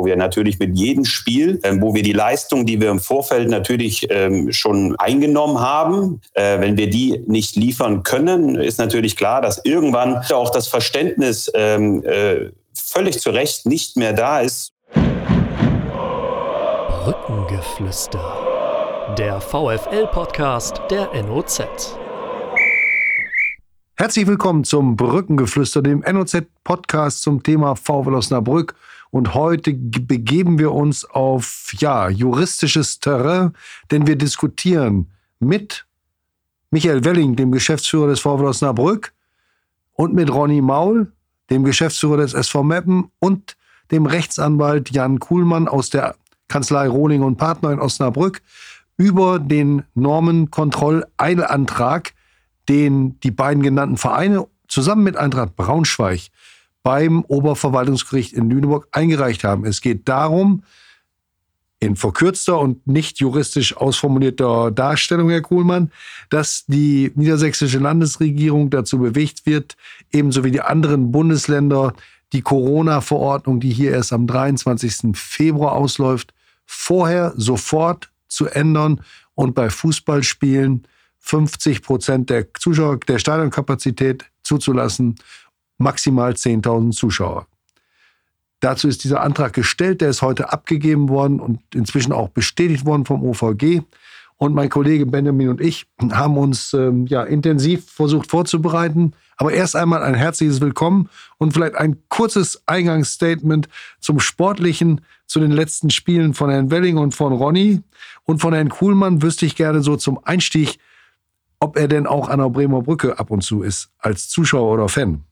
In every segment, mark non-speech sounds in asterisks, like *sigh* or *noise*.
wo wir natürlich mit jedem Spiel, ähm, wo wir die Leistung, die wir im Vorfeld natürlich ähm, schon eingenommen haben, äh, wenn wir die nicht liefern können, ist natürlich klar, dass irgendwann auch das Verständnis ähm, äh, völlig zu Recht nicht mehr da ist. Brückengeflüster. Der VFL-Podcast der NOZ. Herzlich willkommen zum Brückengeflüster, dem NOZ-Podcast zum Thema VfL Osnabrück. Und heute begeben wir uns auf ja, juristisches Terrain, denn wir diskutieren mit Michael Welling, dem Geschäftsführer des VfL Osnabrück, und mit Ronny Maul, dem Geschäftsführer des SV Meppen und dem Rechtsanwalt Jan Kuhlmann aus der Kanzlei Rohling und Partner in Osnabrück über den Normenkontrolleilantrag, den die beiden genannten Vereine zusammen mit Eintracht Braunschweig beim Oberverwaltungsgericht in Lüneburg eingereicht haben. Es geht darum, in verkürzter und nicht juristisch ausformulierter Darstellung, Herr Kuhlmann, dass die niedersächsische Landesregierung dazu bewegt wird, ebenso wie die anderen Bundesländer, die Corona-Verordnung, die hier erst am 23. Februar ausläuft, vorher sofort zu ändern und bei Fußballspielen 50 Prozent der Zuschauer, der Stadionkapazität zuzulassen, maximal 10.000 Zuschauer. Dazu ist dieser Antrag gestellt, der ist heute abgegeben worden und inzwischen auch bestätigt worden vom OVG. Und mein Kollege Benjamin und ich haben uns ähm, ja, intensiv versucht vorzubereiten. Aber erst einmal ein herzliches Willkommen und vielleicht ein kurzes Eingangsstatement zum Sportlichen, zu den letzten Spielen von Herrn Welling und von Ronny. Und von Herrn Kuhlmann wüsste ich gerne so zum Einstieg, ob er denn auch an der Bremer Brücke ab und zu ist, als Zuschauer oder Fan.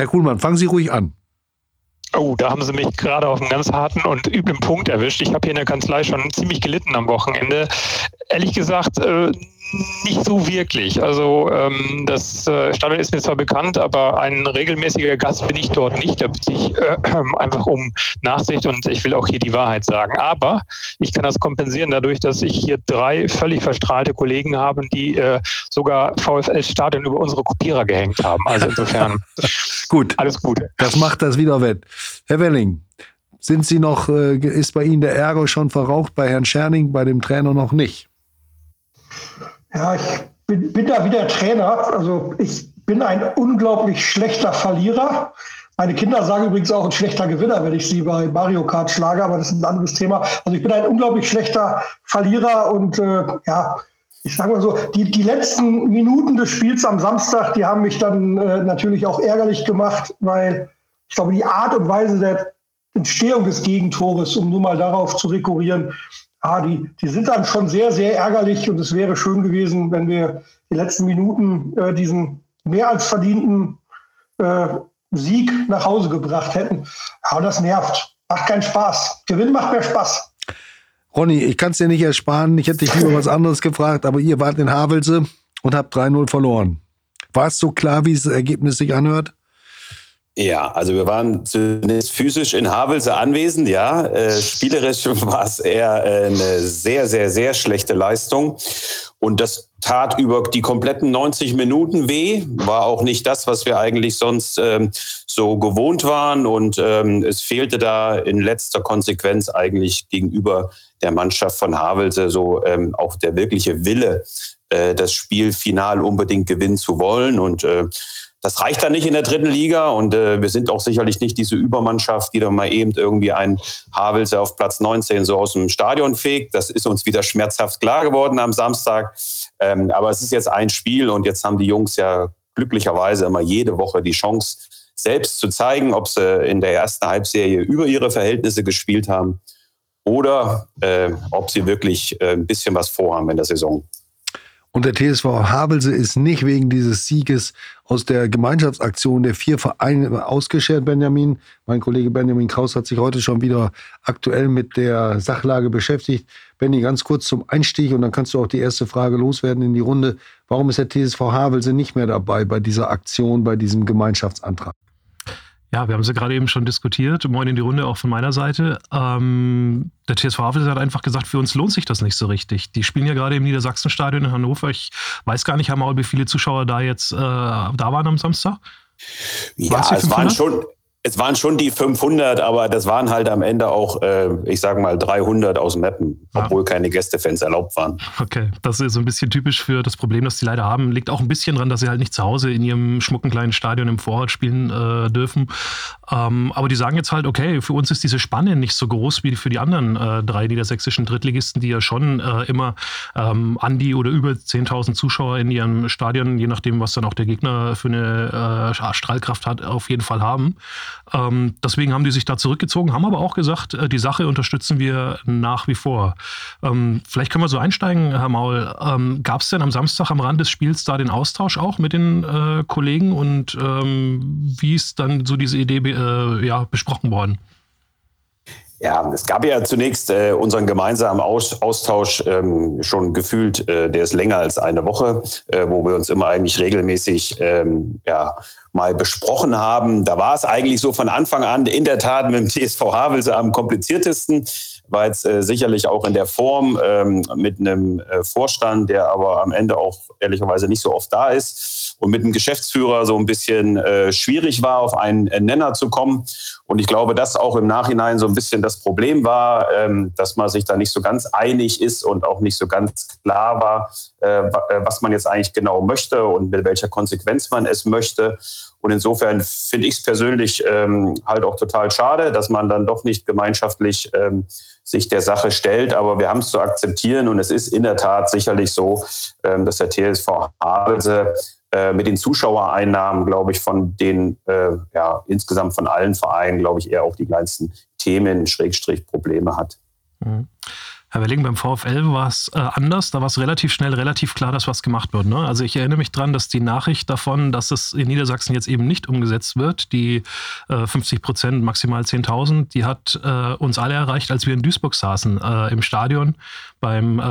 Herr Kuhlmann, fangen Sie ruhig an. Oh, da haben Sie mich gerade auf einen ganz harten und üblen Punkt erwischt. Ich habe hier in der Kanzlei schon ziemlich gelitten am Wochenende. Ehrlich gesagt, äh, nicht so wirklich. Also ähm, das äh, Stadion ist mir zwar bekannt, aber ein regelmäßiger Gast bin ich dort nicht. Da bitte ich äh, einfach um Nachsicht und ich will auch hier die Wahrheit sagen. Aber ich kann das kompensieren dadurch, dass ich hier drei völlig verstrahlte Kollegen habe, die äh, sogar VfL-Stadion über unsere Kopierer gehängt haben. Also insofern *laughs* gut. alles Gute. Das macht das wieder wett. Herr Welling, sind Sie noch, äh, ist bei Ihnen der Ärger schon verraucht, bei Herrn Scherning, bei dem Trainer noch nicht? Ja, ich bin, bin da wieder Trainer. Also ich bin ein unglaublich schlechter Verlierer. Meine Kinder sagen übrigens auch ein schlechter Gewinner, wenn ich sie bei Mario Kart schlage, aber das ist ein anderes Thema. Also ich bin ein unglaublich schlechter Verlierer und äh, ja, ich sage mal so, die, die letzten Minuten des Spiels am Samstag, die haben mich dann äh, natürlich auch ärgerlich gemacht, weil ich glaube, die Art und Weise der Entstehung des Gegentores, um nur mal darauf zu rekurrieren, ah, die, die sind dann schon sehr, sehr ärgerlich und es wäre schön gewesen, wenn wir die letzten Minuten äh, diesen mehr als verdienten äh, Sieg nach Hause gebracht hätten. Aber das nervt. Macht keinen Spaß. Gewinn macht mehr Spaß. Ronny, ich kann es dir nicht ersparen. Ich hätte dich lieber *laughs* was anderes gefragt, aber ihr wart in Havelse und habt 3-0 verloren. War es so klar, wie das Ergebnis sich anhört? Ja, also wir waren zunächst physisch in Havelse anwesend, ja. Äh, spielerisch *laughs* war es eher äh, eine sehr, sehr, sehr schlechte Leistung. Und das tat über die kompletten 90 Minuten weh. War auch nicht das, was wir eigentlich sonst ähm, so gewohnt waren. Und ähm, es fehlte da in letzter Konsequenz eigentlich gegenüber der Mannschaft von Havelse so ähm, auch der wirkliche Wille, äh, das Spiel final unbedingt gewinnen zu wollen. Und äh, das reicht dann nicht in der dritten Liga und äh, wir sind auch sicherlich nicht diese Übermannschaft, die dann mal eben irgendwie ein Havelse auf Platz 19 so aus dem Stadion fegt. Das ist uns wieder schmerzhaft klar geworden am Samstag. Ähm, aber es ist jetzt ein Spiel und jetzt haben die Jungs ja glücklicherweise immer jede Woche die Chance, selbst zu zeigen, ob sie in der ersten Halbserie über ihre Verhältnisse gespielt haben oder äh, ob sie wirklich äh, ein bisschen was vorhaben in der Saison. Und der TSV Havelse ist nicht wegen dieses Sieges aus der Gemeinschaftsaktion der vier Vereine ausgeschert, Benjamin. Mein Kollege Benjamin Kraus hat sich heute schon wieder aktuell mit der Sachlage beschäftigt. Benny, ganz kurz zum Einstieg und dann kannst du auch die erste Frage loswerden in die Runde. Warum ist der TSV Havelse nicht mehr dabei bei dieser Aktion, bei diesem Gemeinschaftsantrag? Ja, wir haben sie gerade eben schon diskutiert. Moin in die Runde auch von meiner Seite. Ähm, der TSV Havelse hat einfach gesagt, für uns lohnt sich das nicht so richtig. Die spielen ja gerade im Niedersachsenstadion in Hannover. Ich weiß gar nicht, Herr wie viele Zuschauer da jetzt äh, da waren am Samstag? Ja, es waren schon, Es waren schon die 500, aber das waren halt am Ende auch, äh, ich sage mal, 300 aus Meppen, ja. obwohl keine Gästefans erlaubt waren. Okay, das ist so ein bisschen typisch für das Problem, das die leider haben. Liegt auch ein bisschen daran, dass sie halt nicht zu Hause in ihrem schmucken kleinen Stadion im Vorort spielen äh, dürfen. Ähm, aber die sagen jetzt halt, okay, für uns ist diese Spanne nicht so groß wie für die anderen äh, drei niedersächsischen Drittligisten, die ja schon äh, immer ähm, an die oder über 10.000 Zuschauer in ihrem Stadion, je nachdem, was dann auch der Gegner für eine äh, Strahlkraft hat, auf jeden Fall haben. Ähm, deswegen haben die sich da zurückgezogen, haben aber auch gesagt, äh, die Sache unterstützen wir nach wie vor. Ähm, vielleicht können wir so einsteigen, Herr Maul. Ähm, Gab es denn am Samstag am Rand des Spiels da den Austausch auch mit den äh, Kollegen und ähm, wie ist dann so diese Idee äh, ja, besprochen worden? Ja, es gab ja zunächst äh, unseren gemeinsamen Aus Austausch ähm, schon gefühlt, äh, der ist länger als eine Woche, äh, wo wir uns immer eigentlich regelmäßig ähm, ja, mal besprochen haben. Da war es eigentlich so von Anfang an in der Tat mit dem TSV Havelse am kompliziertesten, war jetzt äh, sicherlich auch in der Form ähm, mit einem äh, Vorstand, der aber am Ende auch ehrlicherweise nicht so oft da ist und mit dem Geschäftsführer so ein bisschen äh, schwierig war, auf einen Nenner zu kommen. Und ich glaube, dass auch im Nachhinein so ein bisschen das Problem war, ähm, dass man sich da nicht so ganz einig ist und auch nicht so ganz klar war, äh, äh was man jetzt eigentlich genau möchte und mit welcher Konsequenz man es möchte. Und insofern finde ich es persönlich ähm, halt auch total schade, dass man dann doch nicht gemeinschaftlich ähm, sich der Sache stellt. Aber wir haben es zu akzeptieren und es ist in der Tat sicherlich so, ähm, dass der TSV Havelse äh, mit den Zuschauereinnahmen, glaube ich, von den, äh, ja, insgesamt von allen Vereinen, glaube ich, eher auch die kleinsten Themen, Schrägstrich, Probleme hat. Mhm. Herr Welling, beim VfL war es äh, anders. Da war es relativ schnell, relativ klar, dass was gemacht wird. Ne? Also ich erinnere mich daran, dass die Nachricht davon, dass es in Niedersachsen jetzt eben nicht umgesetzt wird, die äh, 50 Prozent, maximal 10.000, die hat äh, uns alle erreicht, als wir in Duisburg saßen, äh, im Stadion beim äh,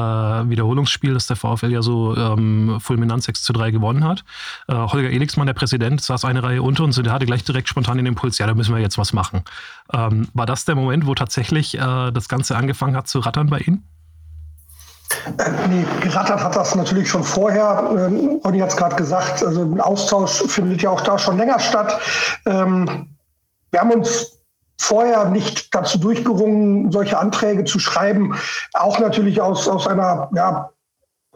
Wiederholungsspiel, das der VfL ja so ähm, fulminant 6 zu 3 gewonnen hat. Äh, Holger Elixmann, der Präsident, saß eine Reihe unter uns und der hatte gleich direkt spontan den Impuls, ja, da müssen wir jetzt was machen. Ähm, war das der Moment, wo tatsächlich äh, das Ganze angefangen hat zu rattern bei Ihnen? Äh, nee, gerattert hat das natürlich schon vorher. Ähm, Ronny hat es gerade gesagt, also ein Austausch findet ja auch da schon länger statt. Ähm, wir haben uns vorher nicht dazu durchgerungen, solche Anträge zu schreiben. Auch natürlich aus, aus einer ja,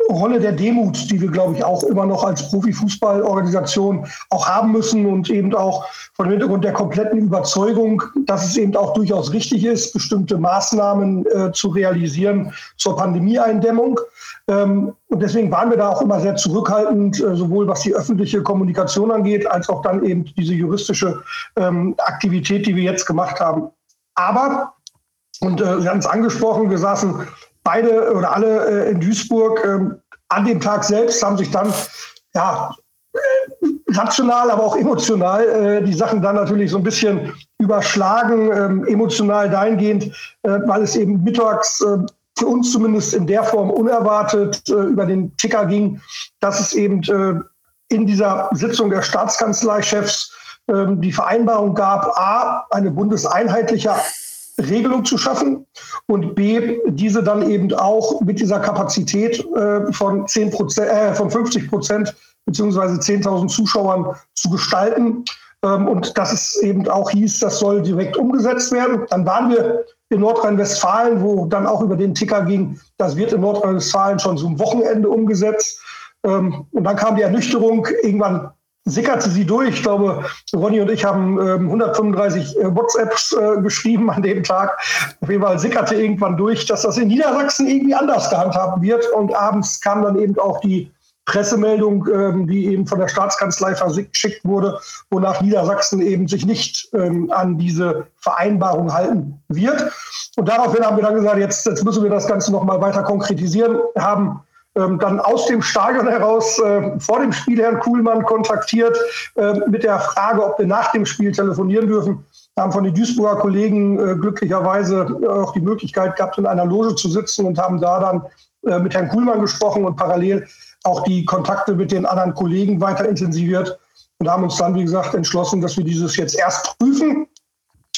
Rolle der Demut, die wir, glaube ich, auch immer noch als Profifußballorganisation auch haben müssen und eben auch von dem Hintergrund der kompletten Überzeugung, dass es eben auch durchaus richtig ist, bestimmte Maßnahmen äh, zu realisieren zur Pandemieeindämmung. Ähm, und deswegen waren wir da auch immer sehr zurückhaltend, äh, sowohl was die öffentliche Kommunikation angeht, als auch dann eben diese juristische ähm, Aktivität, die wir jetzt gemacht haben. Aber, und äh, Sie haben es angesprochen, wir saßen beide oder alle äh, in Duisburg. Ähm, an dem Tag selbst haben sich dann ja, äh, rational, aber auch emotional äh, die Sachen dann natürlich so ein bisschen überschlagen, ähm, emotional dahingehend, äh, weil es eben mittags äh, für uns zumindest in der Form unerwartet äh, über den Ticker ging, dass es eben äh, in dieser Sitzung der Staatskanzleichefs ähm, die Vereinbarung gab, a, eine bundeseinheitliche Regelung zu schaffen und B, diese dann eben auch mit dieser Kapazität äh, von, 10 Prozent, äh, von 50 Prozent beziehungsweise 10.000 Zuschauern zu gestalten. Ähm, und dass es eben auch hieß, das soll direkt umgesetzt werden. Dann waren wir in Nordrhein-Westfalen, wo dann auch über den Ticker ging, das wird in Nordrhein-Westfalen schon zum Wochenende umgesetzt. Ähm, und dann kam die Ernüchterung irgendwann sickerte sie durch. Ich glaube, Ronny und ich haben ähm, 135 äh, WhatsApps äh, geschrieben an dem Tag. Auf jeden Fall sickerte irgendwann durch, dass das in Niedersachsen irgendwie anders gehandhabt wird. Und abends kam dann eben auch die Pressemeldung, ähm, die eben von der Staatskanzlei verschickt wurde, wonach Niedersachsen eben sich nicht ähm, an diese Vereinbarung halten wird. Und daraufhin haben wir dann gesagt, jetzt, jetzt müssen wir das Ganze noch mal weiter konkretisieren, haben ähm, dann aus dem Stadion heraus äh, vor dem Spiel Herrn Kuhlmann kontaktiert äh, mit der Frage, ob wir nach dem Spiel telefonieren dürfen. Wir haben von den Duisburger Kollegen äh, glücklicherweise auch die Möglichkeit gehabt, in einer Loge zu sitzen und haben da dann äh, mit Herrn Kuhlmann gesprochen und parallel auch die Kontakte mit den anderen Kollegen weiter intensiviert und haben uns dann, wie gesagt, entschlossen, dass wir dieses jetzt erst prüfen.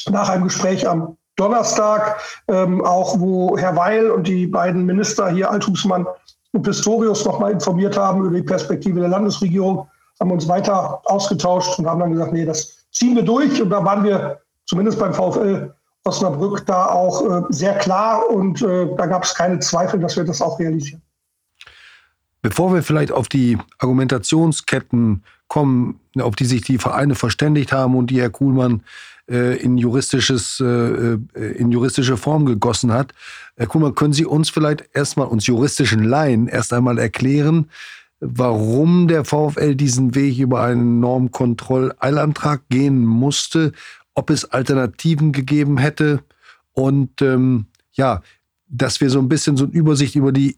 Nach einem Gespräch am Donnerstag, ähm, auch wo Herr Weil und die beiden Minister hier, Althusmann und Pistorius nochmal informiert haben über die Perspektive der Landesregierung, haben uns weiter ausgetauscht und haben dann gesagt, nee, das ziehen wir durch. Und da waren wir zumindest beim VfL Osnabrück da auch äh, sehr klar und äh, da gab es keine Zweifel, dass wir das auch realisieren. Bevor wir vielleicht auf die Argumentationsketten kommen, auf die sich die Vereine verständigt haben und die Herr Kuhlmann äh, in, juristisches, äh, äh, in juristische Form gegossen hat. Herr Kuhlmann, können Sie uns vielleicht erstmal, uns juristischen Laien, erst einmal erklären, warum der VfL diesen Weg über einen Normkontrolleilantrag gehen musste, ob es Alternativen gegeben hätte und ähm, ja, dass wir so ein bisschen so eine Übersicht über die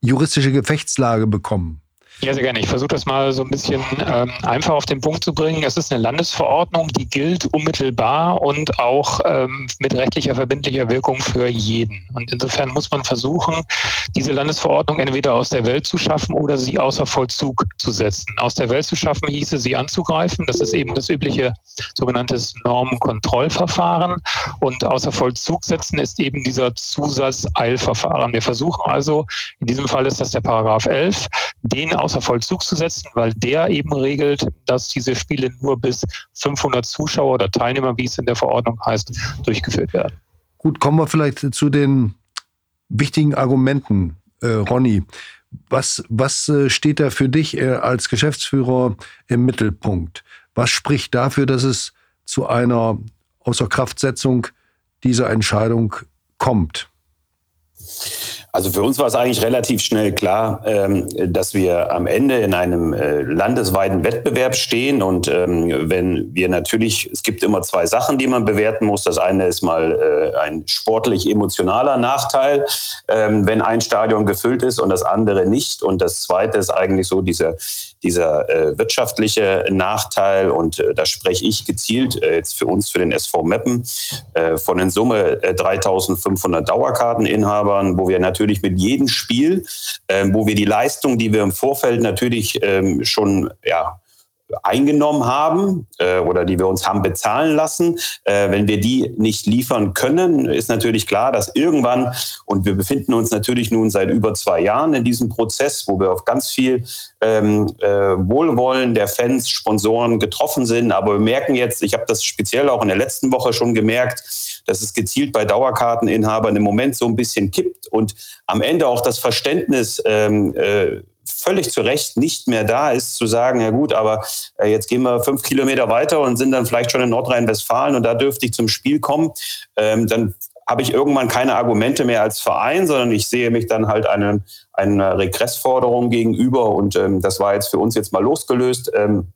juristische Gefechtslage bekommen. Ja, sehr gerne. Ich versuche das mal so ein bisschen ähm, einfach auf den Punkt zu bringen. Es ist eine Landesverordnung, die gilt unmittelbar und auch ähm, mit rechtlicher verbindlicher Wirkung für jeden. Und insofern muss man versuchen, diese Landesverordnung entweder aus der Welt zu schaffen oder sie außer Vollzug zu setzen. Aus der Welt zu schaffen hieße, sie anzugreifen. Das ist eben das übliche sogenannte Normenkontrollverfahren. Und außer Vollzug setzen ist eben dieser Zusatz-Eilverfahren. Wir versuchen also, in diesem Fall ist das der Paragraph 11, den außer Vollzug zu setzen, weil der eben regelt, dass diese Spiele nur bis 500 Zuschauer oder Teilnehmer, wie es in der Verordnung heißt, durchgeführt werden. Gut, kommen wir vielleicht zu den wichtigen Argumenten, äh, Ronny. Was, was äh, steht da für dich äh, als Geschäftsführer im Mittelpunkt? Was spricht dafür, dass es zu einer Außerkraftsetzung dieser Entscheidung kommt? Also für uns war es eigentlich relativ schnell klar, ähm, dass wir am Ende in einem äh, landesweiten Wettbewerb stehen. Und ähm, wenn wir natürlich, es gibt immer zwei Sachen, die man bewerten muss. Das eine ist mal äh, ein sportlich emotionaler Nachteil, ähm, wenn ein Stadion gefüllt ist und das andere nicht. Und das zweite ist eigentlich so dieser, dieser äh, wirtschaftliche Nachteil. Und da spreche ich gezielt jetzt für uns, für den SV Meppen, von in Summe 3500 Dauerkarteninhabern, wo wir natürlich natürlich mit jedem Spiel, ähm, wo wir die Leistung, die wir im Vorfeld natürlich ähm, schon ja, eingenommen haben äh, oder die wir uns haben bezahlen lassen. Äh, wenn wir die nicht liefern können, ist natürlich klar, dass irgendwann, und wir befinden uns natürlich nun seit über zwei Jahren in diesem Prozess, wo wir auf ganz viel ähm, äh, Wohlwollen der Fans, Sponsoren getroffen sind. Aber wir merken jetzt, ich habe das speziell auch in der letzten Woche schon gemerkt, dass es gezielt bei Dauerkarteninhabern im Moment so ein bisschen kippt und am Ende auch das Verständnis ähm, äh, völlig zu Recht nicht mehr da ist, zu sagen, ja gut, aber äh, jetzt gehen wir fünf Kilometer weiter und sind dann vielleicht schon in Nordrhein-Westfalen und da dürfte ich zum Spiel kommen, ähm, dann habe ich irgendwann keine Argumente mehr als Verein, sondern ich sehe mich dann halt einem, einer Regressforderung gegenüber und ähm, das war jetzt für uns jetzt mal losgelöst ähm,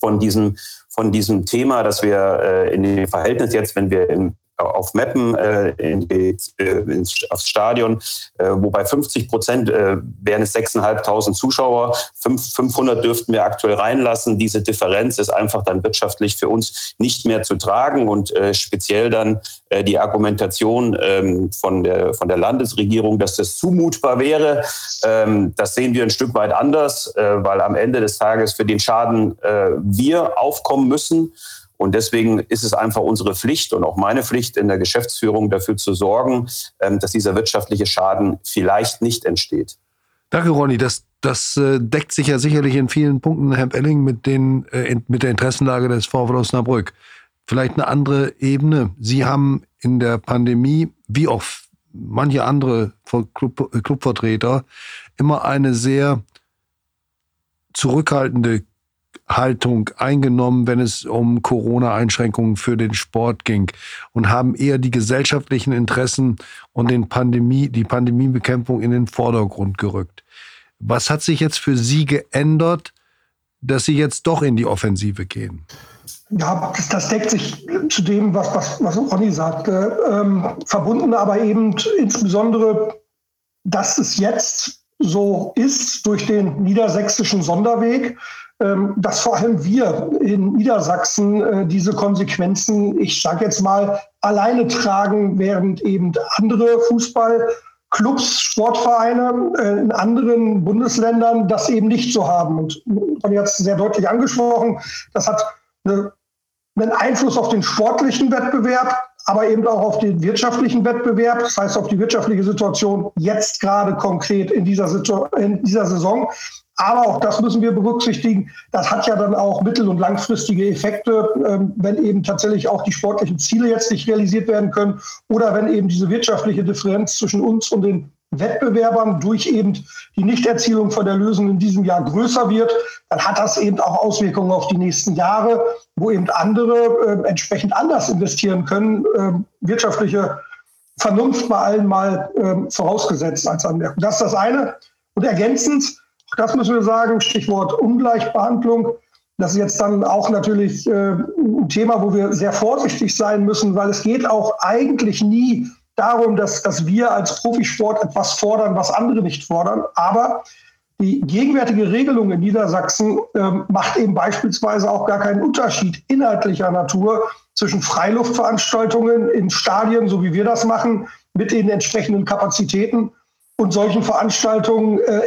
von diesem von diesem Thema, dass wir äh, in dem Verhältnis jetzt, wenn wir im auf Mappen äh, in äh, ins, aufs Stadion, äh, wobei 50 Prozent äh, wären es 6.500 Zuschauer, 500 dürften wir aktuell reinlassen. Diese Differenz ist einfach dann wirtschaftlich für uns nicht mehr zu tragen und äh, speziell dann äh, die Argumentation ähm, von, der, von der Landesregierung, dass das zumutbar wäre, ähm, das sehen wir ein Stück weit anders, äh, weil am Ende des Tages für den Schaden äh, wir aufkommen müssen. Und deswegen ist es einfach unsere Pflicht und auch meine Pflicht in der Geschäftsführung dafür zu sorgen, ähm, dass dieser wirtschaftliche Schaden vielleicht nicht entsteht. Danke, Ronny. Das, das äh, deckt sich ja sicherlich in vielen Punkten, Herr Elling, mit, den, äh, mit der Interessenlage des VfL Osnabrück. Vielleicht eine andere Ebene. Sie haben in der Pandemie, wie auch manche andere Club, Clubvertreter, immer eine sehr zurückhaltende Haltung eingenommen, wenn es um Corona-Einschränkungen für den Sport ging und haben eher die gesellschaftlichen Interessen und den Pandemie, die Pandemiebekämpfung in den Vordergrund gerückt. Was hat sich jetzt für Sie geändert, dass Sie jetzt doch in die Offensive gehen? Ja, das, das deckt sich zu dem, was, was, was Ronny sagte. Ähm, verbunden aber eben insbesondere, dass es jetzt so ist durch den niedersächsischen Sonderweg, dass vor allem wir in Niedersachsen äh, diese Konsequenzen, ich sage jetzt mal, alleine tragen, während eben andere Fußballclubs, Sportvereine äh, in anderen Bundesländern das eben nicht so haben. Und man hat es sehr deutlich angesprochen, das hat eine, einen Einfluss auf den sportlichen Wettbewerb, aber eben auch auf den wirtschaftlichen Wettbewerb, das heißt auf die wirtschaftliche Situation jetzt gerade konkret in dieser, in dieser Saison. Aber auch das müssen wir berücksichtigen. Das hat ja dann auch mittel- und langfristige Effekte, ähm, wenn eben tatsächlich auch die sportlichen Ziele jetzt nicht realisiert werden können oder wenn eben diese wirtschaftliche Differenz zwischen uns und den Wettbewerbern durch eben die Nichterzielung von der Lösung in diesem Jahr größer wird, dann hat das eben auch Auswirkungen auf die nächsten Jahre, wo eben andere äh, entsprechend anders investieren können. Äh, wirtschaftliche Vernunft bei allen mal äh, vorausgesetzt als Anmerkung. Das ist das eine. Und ergänzend, das müssen wir sagen, Stichwort Ungleichbehandlung. Das ist jetzt dann auch natürlich äh, ein Thema, wo wir sehr vorsichtig sein müssen, weil es geht auch eigentlich nie darum, dass, dass wir als Profisport etwas fordern, was andere nicht fordern. Aber die gegenwärtige Regelung in Niedersachsen ähm, macht eben beispielsweise auch gar keinen Unterschied inhaltlicher Natur zwischen Freiluftveranstaltungen in Stadien, so wie wir das machen, mit den entsprechenden Kapazitäten und solchen Veranstaltungen äh,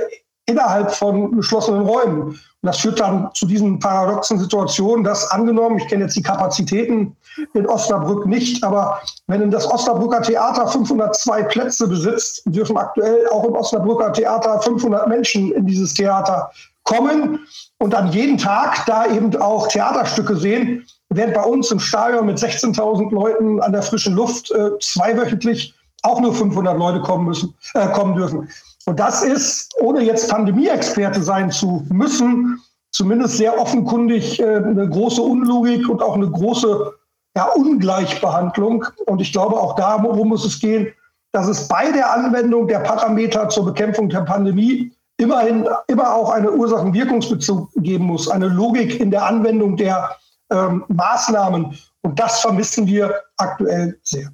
innerhalb von geschlossenen Räumen. Und das führt dann zu diesen paradoxen Situationen, dass angenommen, ich kenne jetzt die Kapazitäten in Osnabrück nicht, aber wenn das Osnabrücker Theater 502 Plätze besitzt, dürfen aktuell auch im Osnabrücker Theater 500 Menschen in dieses Theater kommen und dann jeden Tag da eben auch Theaterstücke sehen, während bei uns im Stadion mit 16.000 Leuten an der frischen Luft äh, zweiwöchentlich auch nur 500 Leute kommen müssen, äh, kommen dürfen. Und das ist, ohne jetzt Pandemie-Experte sein zu müssen, zumindest sehr offenkundig äh, eine große Unlogik und auch eine große ja, Ungleichbehandlung. Und ich glaube, auch darum muss es gehen, dass es bei der Anwendung der Parameter zur Bekämpfung der Pandemie immerhin immer auch eine Ursachen-Wirkungsbezug geben muss, eine Logik in der Anwendung der ähm, Maßnahmen. Und das vermissen wir aktuell sehr.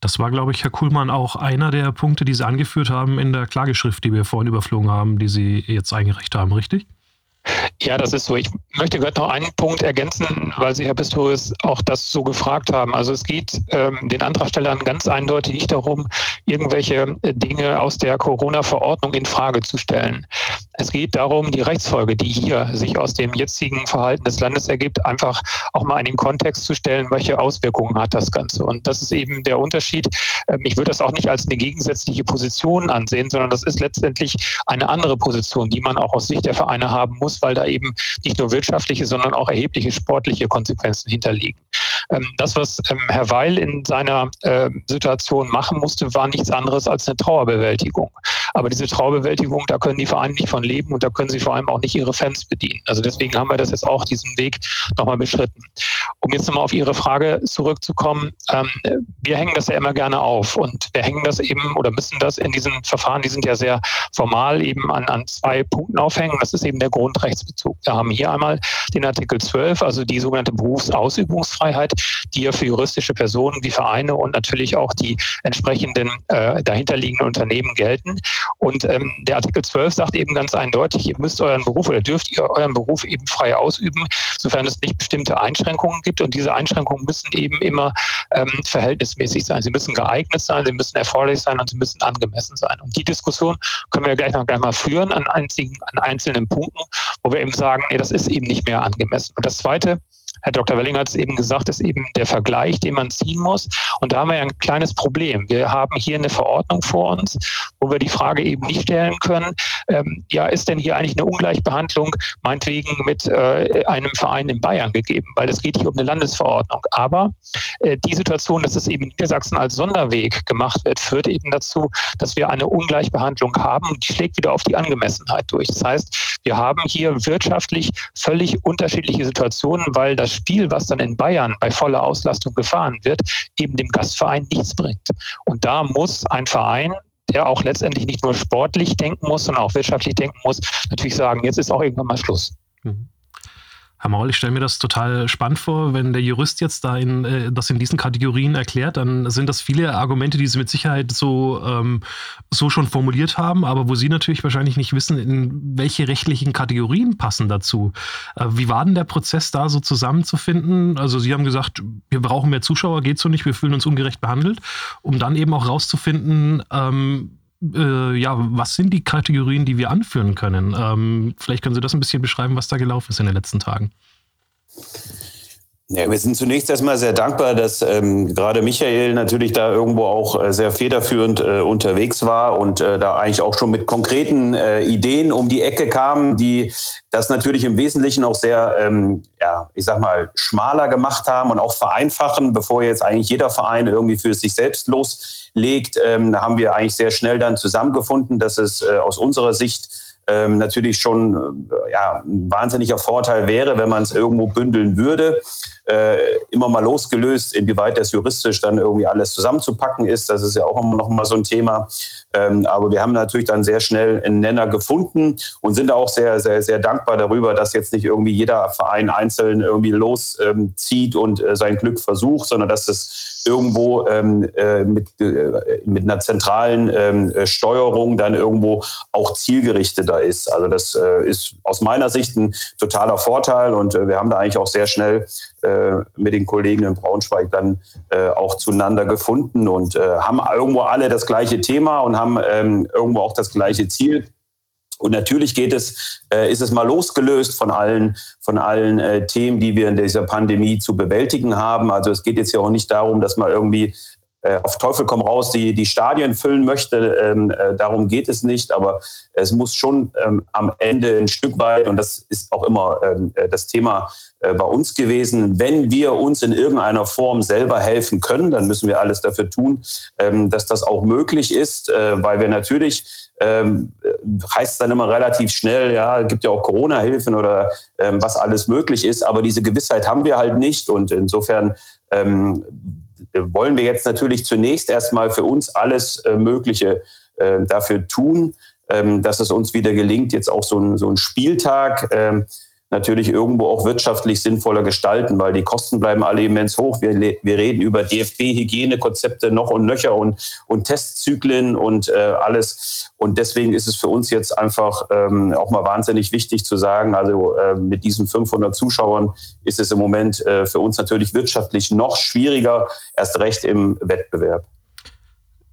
Das war, glaube ich, Herr Kuhlmann, auch einer der Punkte, die Sie angeführt haben in der Klageschrift, die wir vorhin überflogen haben, die Sie jetzt eingereicht haben, richtig? Ja, das ist so. Ich möchte gerade noch einen Punkt ergänzen, weil Sie, Herr Pistorius, auch das so gefragt haben. Also es geht ähm, den Antragstellern ganz eindeutig nicht darum, irgendwelche äh, Dinge aus der Corona-Verordnung in Frage zu stellen. Es geht darum, die Rechtsfolge, die hier sich aus dem jetzigen Verhalten des Landes ergibt, einfach auch mal in den Kontext zu stellen, welche Auswirkungen hat das Ganze. Und das ist eben der Unterschied. Ähm, ich würde das auch nicht als eine gegensätzliche Position ansehen, sondern das ist letztendlich eine andere Position, die man auch aus Sicht der Vereine haben muss, weil da eben nicht nur wirtschaftliche, sondern auch erhebliche sportliche Konsequenzen hinterliegen. Ähm, das, was ähm, Herr Weil in seiner ähm, Situation machen musste, war nichts anderes als eine Trauerbewältigung. Aber diese Trauerbewältigung, da können die Vereine nicht von leben und da können sie vor allem auch nicht ihre Fans bedienen. Also deswegen haben wir das jetzt auch diesen Weg nochmal beschritten. Um jetzt nochmal auf Ihre Frage zurückzukommen, wir hängen das ja immer gerne auf und wir hängen das eben oder müssen das in diesen Verfahren, die sind ja sehr formal, eben an, an zwei Punkten aufhängen. Das ist eben der Grundrechtsbezug. Wir haben hier einmal den Artikel 12, also die sogenannte Berufsausübungsfreiheit, die ja für juristische Personen wie Vereine und natürlich auch die entsprechenden äh, dahinterliegenden Unternehmen gelten. Und ähm, der Artikel 12 sagt eben ganz eindeutig, ihr müsst euren Beruf oder dürft ihr euren Beruf eben frei ausüben, sofern es nicht bestimmte Einschränkungen gibt. Und diese Einschränkungen müssen eben immer ähm, verhältnismäßig sein. Sie müssen geeignet sein, sie müssen erforderlich sein und sie müssen angemessen sein. Und die Diskussion können wir gleich noch gleich mal führen an, einzigen, an einzelnen Punkten, wo wir eben sagen, nee, das ist eben nicht mehr angemessen. Und das Zweite, Herr Dr. Welling hat es eben gesagt, ist eben der Vergleich, den man ziehen muss. Und da haben wir ja ein kleines Problem. Wir haben hier eine Verordnung vor uns, wo wir die Frage eben nicht stellen können, ähm, ja, ist denn hier eigentlich eine Ungleichbehandlung meinetwegen mit äh, einem Verein in Bayern gegeben? Weil es geht hier um eine Landesverordnung. Aber äh, die Situation, dass es eben in Niedersachsen als Sonderweg gemacht wird, führt eben dazu, dass wir eine Ungleichbehandlung haben und die schlägt wieder auf die Angemessenheit durch. Das heißt, wir haben hier wirtschaftlich völlig unterschiedliche Situationen, weil das Spiel, was dann in Bayern bei voller Auslastung gefahren wird, eben dem Gastverein nichts bringt. Und da muss ein Verein der auch letztendlich nicht nur sportlich denken muss, sondern auch wirtschaftlich denken muss, natürlich sagen, jetzt ist auch irgendwann mal Schluss. Mhm. Herr Maul, ich stelle mir das total spannend vor, wenn der Jurist jetzt da in, äh, das in diesen Kategorien erklärt, dann sind das viele Argumente, die Sie mit Sicherheit so, ähm, so schon formuliert haben, aber wo Sie natürlich wahrscheinlich nicht wissen, in welche rechtlichen Kategorien passen dazu. Äh, wie war denn der Prozess da so zusammenzufinden? Also Sie haben gesagt, wir brauchen mehr Zuschauer, geht so nicht, wir fühlen uns ungerecht behandelt, um dann eben auch rauszufinden, ähm, äh, ja, was sind die Kategorien, die wir anführen können? Ähm, vielleicht können Sie das ein bisschen beschreiben, was da gelaufen ist in den letzten Tagen. Ja, wir sind zunächst erstmal sehr dankbar, dass ähm, gerade Michael natürlich da irgendwo auch äh, sehr federführend äh, unterwegs war und äh, da eigentlich auch schon mit konkreten äh, Ideen um die Ecke kam, die das natürlich im Wesentlichen auch sehr, ähm, ja, ich sag mal, schmaler gemacht haben und auch vereinfachen, bevor jetzt eigentlich jeder Verein irgendwie für sich selbst loslegt. Ähm, da haben wir eigentlich sehr schnell dann zusammengefunden, dass es äh, aus unserer Sicht ähm, natürlich schon äh, ja, ein wahnsinniger Vorteil wäre, wenn man es irgendwo bündeln würde. Äh, immer mal losgelöst, inwieweit das juristisch dann irgendwie alles zusammenzupacken ist. Das ist ja auch immer noch mal so ein Thema. Ähm, aber wir haben natürlich dann sehr schnell einen Nenner gefunden und sind auch sehr, sehr, sehr dankbar darüber, dass jetzt nicht irgendwie jeder Verein einzeln irgendwie loszieht ähm, und äh, sein Glück versucht, sondern dass es irgendwo ähm, äh, mit, äh, mit einer zentralen ähm, äh, Steuerung dann irgendwo auch zielgerichteter ist. Also das äh, ist aus meiner Sicht ein totaler Vorteil und äh, wir haben da eigentlich auch sehr schnell mit den Kollegen in Braunschweig dann äh, auch zueinander gefunden und äh, haben irgendwo alle das gleiche Thema und haben ähm, irgendwo auch das gleiche Ziel. Und natürlich geht es, äh, ist es mal losgelöst von allen, von allen äh, Themen, die wir in dieser Pandemie zu bewältigen haben. Also es geht jetzt ja auch nicht darum, dass man irgendwie äh, auf Teufel komm raus die, die Stadien füllen möchte. Ähm, äh, darum geht es nicht. Aber es muss schon ähm, am Ende ein Stück weit, und das ist auch immer ähm, äh, das Thema äh, bei uns gewesen, wenn wir uns in irgendeiner Form selber helfen können, dann müssen wir alles dafür tun, ähm, dass das auch möglich ist, äh, weil wir natürlich ähm, heißt dann immer relativ schnell, ja, gibt ja auch Corona-Hilfen oder ähm, was alles möglich ist, aber diese Gewissheit haben wir halt nicht und insofern ähm, wollen wir jetzt natürlich zunächst erstmal für uns alles äh, Mögliche äh, dafür tun, ähm, dass es uns wieder gelingt, jetzt auch so ein, so ein Spieltag ähm, natürlich irgendwo auch wirtschaftlich sinnvoller gestalten, weil die Kosten bleiben alle immens hoch. Wir, wir reden über DFB-Hygienekonzepte noch und nöcher und, und Testzyklen und äh, alles. Und deswegen ist es für uns jetzt einfach ähm, auch mal wahnsinnig wichtig zu sagen, also äh, mit diesen 500 Zuschauern ist es im Moment äh, für uns natürlich wirtschaftlich noch schwieriger, erst recht im Wettbewerb.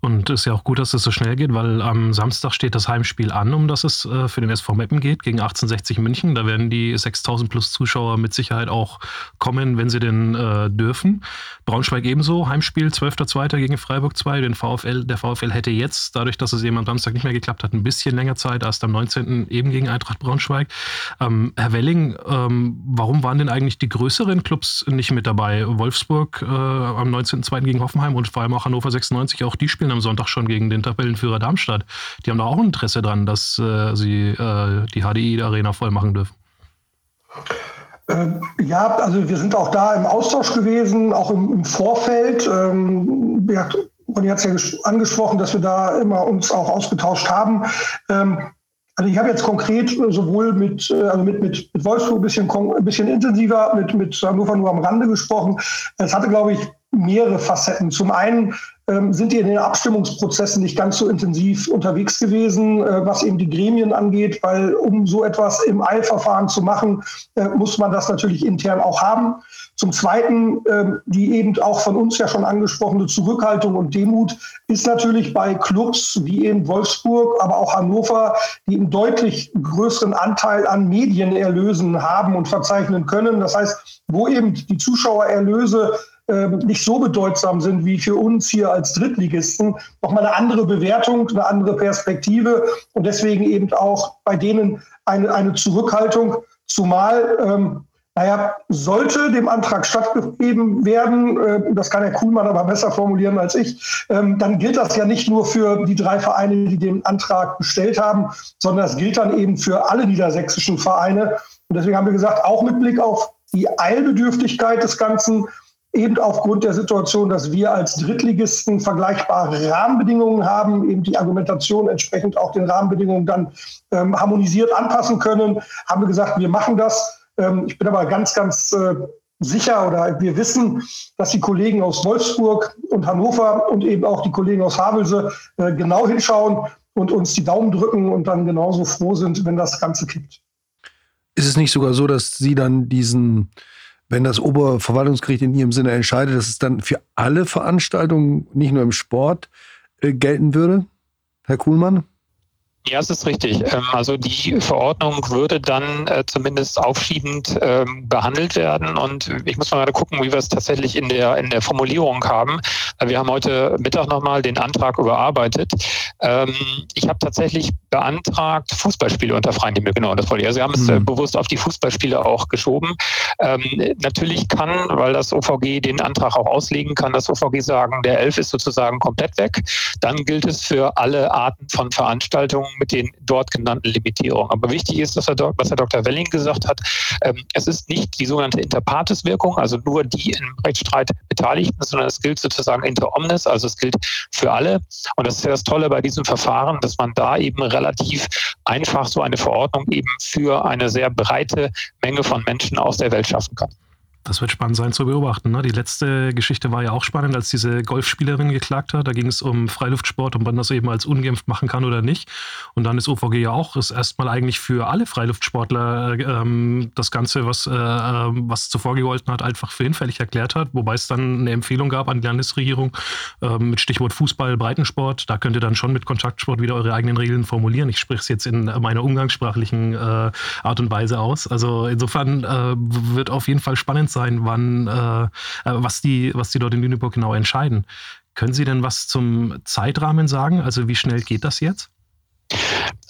Und ist ja auch gut, dass es so schnell geht, weil am Samstag steht das Heimspiel an, um das es äh, für den SV Meppen geht, gegen 1860 München. Da werden die 6000 plus Zuschauer mit Sicherheit auch kommen, wenn sie denn äh, dürfen. Braunschweig ebenso, Heimspiel 12.02. gegen Freiburg 2. Den VfL, der VfL hätte jetzt, dadurch, dass es eben am Samstag nicht mehr geklappt hat, ein bisschen länger Zeit, erst am 19. eben gegen Eintracht Braunschweig. Ähm, Herr Welling, ähm, warum waren denn eigentlich die größeren Clubs nicht mit dabei? Wolfsburg äh, am 19.02. gegen Hoffenheim und vor allem auch Hannover 96, auch die spielen spielen am Sonntag schon gegen den Tabellenführer Darmstadt. Die haben da auch ein Interesse dran, dass äh, sie äh, die HDI-Arena voll machen dürfen. Ähm, ja, also wir sind auch da im Austausch gewesen, auch im, im Vorfeld. Ähm, ja, Ronny hat es ja angesprochen, dass wir da immer uns auch ausgetauscht haben. Ähm, also ich habe jetzt konkret sowohl mit, äh, also mit, mit, mit Wolfsburg ein bisschen, ein bisschen intensiver, mit, mit Hannover nur am Rande gesprochen. Es hatte, glaube ich, mehrere Facetten. Zum einen ähm, sind die in den Abstimmungsprozessen nicht ganz so intensiv unterwegs gewesen, äh, was eben die Gremien angeht, weil um so etwas im Eilverfahren zu machen, äh, muss man das natürlich intern auch haben. Zum Zweiten, ähm, die eben auch von uns ja schon angesprochene Zurückhaltung und Demut ist natürlich bei Clubs wie eben Wolfsburg, aber auch Hannover, die einen deutlich größeren Anteil an Medienerlösen haben und verzeichnen können. Das heißt, wo eben die Zuschauererlöse nicht so bedeutsam sind wie für uns hier als Drittligisten, nochmal eine andere Bewertung, eine andere Perspektive und deswegen eben auch bei denen eine, eine Zurückhaltung, zumal, ähm, naja, sollte dem Antrag stattgegeben werden, äh, das kann Herr Kuhlmann aber besser formulieren als ich, ähm, dann gilt das ja nicht nur für die drei Vereine, die den Antrag gestellt haben, sondern es gilt dann eben für alle niedersächsischen Vereine. Und deswegen haben wir gesagt, auch mit Blick auf die Eilbedürftigkeit des Ganzen, eben aufgrund der Situation, dass wir als Drittligisten vergleichbare Rahmenbedingungen haben, eben die Argumentation entsprechend auch den Rahmenbedingungen dann ähm, harmonisiert anpassen können, haben wir gesagt, wir machen das. Ähm, ich bin aber ganz, ganz äh, sicher oder wir wissen, dass die Kollegen aus Wolfsburg und Hannover und eben auch die Kollegen aus Havelse äh, genau hinschauen und uns die Daumen drücken und dann genauso froh sind, wenn das Ganze kippt. Ist es nicht sogar so, dass Sie dann diesen wenn das Oberverwaltungsgericht in ihrem Sinne entscheidet, dass es dann für alle Veranstaltungen, nicht nur im Sport, äh, gelten würde, Herr Kuhlmann? Ja, es ist richtig. Ähm, also die Verordnung würde dann äh, zumindest aufschiebend ähm, behandelt werden. Und ich muss mal gerade gucken, wie wir es tatsächlich in der, in der Formulierung haben. Wir haben heute Mittag nochmal den Antrag überarbeitet. Ähm, ich habe tatsächlich beantragt, Fußballspiele unter freien Himmel, genau, das wollte ich. Also wir haben es äh, mhm. bewusst auf die Fußballspiele auch geschoben. natürlich kann, weil das OVG den Antrag auch auslegen kann, das OVG sagen, der Elf ist sozusagen komplett weg. Dann gilt es für alle Arten von Veranstaltungen mit den dort genannten Limitierungen. Aber wichtig ist, dass er, was Herr Dr. Welling gesagt hat, ähm, es ist nicht die sogenannte Interpartes-Wirkung, also nur die im Rechtsstreit Beteiligten, sondern es gilt sozusagen inter omnes, also es gilt für alle. Und das ist ja das Tolle bei diesem Verfahren, dass man da eben relativ einfach so eine Verordnung eben für eine sehr breite Menge von Menschen aus der Welt schaffen kann. Das wird spannend sein zu beobachten. Ne? Die letzte Geschichte war ja auch spannend, als diese Golfspielerin geklagt hat. Da ging es um Freiluftsport und man das eben als ungeimpft machen kann oder nicht. Und dann ist OVG ja auch ist erstmal eigentlich für alle Freiluftsportler ähm, das Ganze, was, äh, ähm, was zuvor gegolten hat, einfach für hinfällig erklärt hat. Wobei es dann eine Empfehlung gab an die Landesregierung äh, mit Stichwort Fußball, Breitensport. Da könnt ihr dann schon mit Kontaktsport wieder eure eigenen Regeln formulieren. Ich spreche es jetzt in meiner umgangssprachlichen äh, Art und Weise aus. Also insofern äh, wird auf jeden Fall spannend sein sein, wann, äh, äh, was, die, was die dort in Lüneburg genau entscheiden. Können Sie denn was zum Zeitrahmen sagen? Also wie schnell geht das jetzt?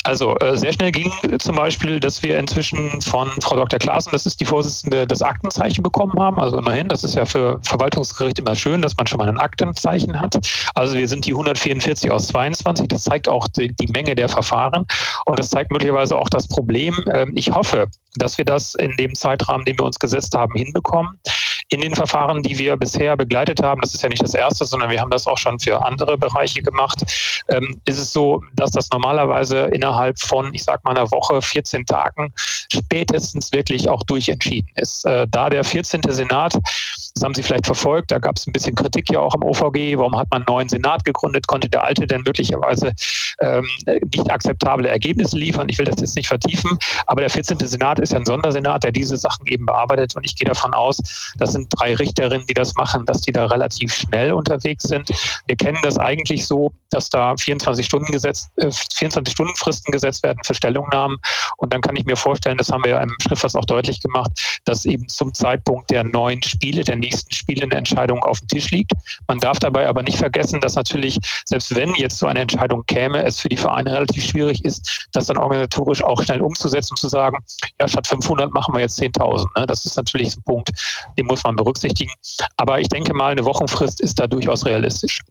Also äh, sehr schnell ging zum Beispiel, dass wir inzwischen von Frau Dr. Klaassen, das ist die Vorsitzende, das Aktenzeichen bekommen haben. Also immerhin, das ist ja für Verwaltungsgericht immer schön, dass man schon mal ein Aktenzeichen hat. Also wir sind die 144 aus 22. Das zeigt auch die, die Menge der Verfahren und das zeigt möglicherweise auch das Problem. Ähm, ich hoffe, dass wir das in dem Zeitrahmen, den wir uns gesetzt haben, hinbekommen in den Verfahren, die wir bisher begleitet haben, das ist ja nicht das erste, sondern wir haben das auch schon für andere Bereiche gemacht, ähm, ist es so, dass das normalerweise innerhalb von, ich sag mal, einer Woche, 14 Tagen spätestens wirklich auch durchentschieden ist. Äh, da der 14. Senat, das haben Sie vielleicht verfolgt, da gab es ein bisschen Kritik ja auch am OVG, warum hat man einen neuen Senat gegründet, konnte der alte denn möglicherweise ähm, nicht akzeptable Ergebnisse liefern. Ich will das jetzt nicht vertiefen, aber der 14. Senat ist ja ein Sondersenat, der diese Sachen eben bearbeitet und ich gehe davon aus, dass sind drei Richterinnen, die das machen, dass die da relativ schnell unterwegs sind. Wir kennen das eigentlich so, dass da 24 Stunden gesetzt, äh, 24 Stunden Fristen gesetzt werden für Stellungnahmen. Und dann kann ich mir vorstellen, das haben wir ja im Schriftfass auch deutlich gemacht, dass eben zum Zeitpunkt der neuen Spiele, der nächsten Spiele eine Entscheidung auf dem Tisch liegt. Man darf dabei aber nicht vergessen, dass natürlich, selbst wenn jetzt so eine Entscheidung käme, es für die Vereine relativ schwierig ist, das dann organisatorisch auch schnell umzusetzen und zu sagen, ja, statt 500 machen wir jetzt 10.000. Ne? Das ist natürlich ein Punkt, den muss man man berücksichtigen. Aber ich denke mal, eine Wochenfrist ist da durchaus realistisch.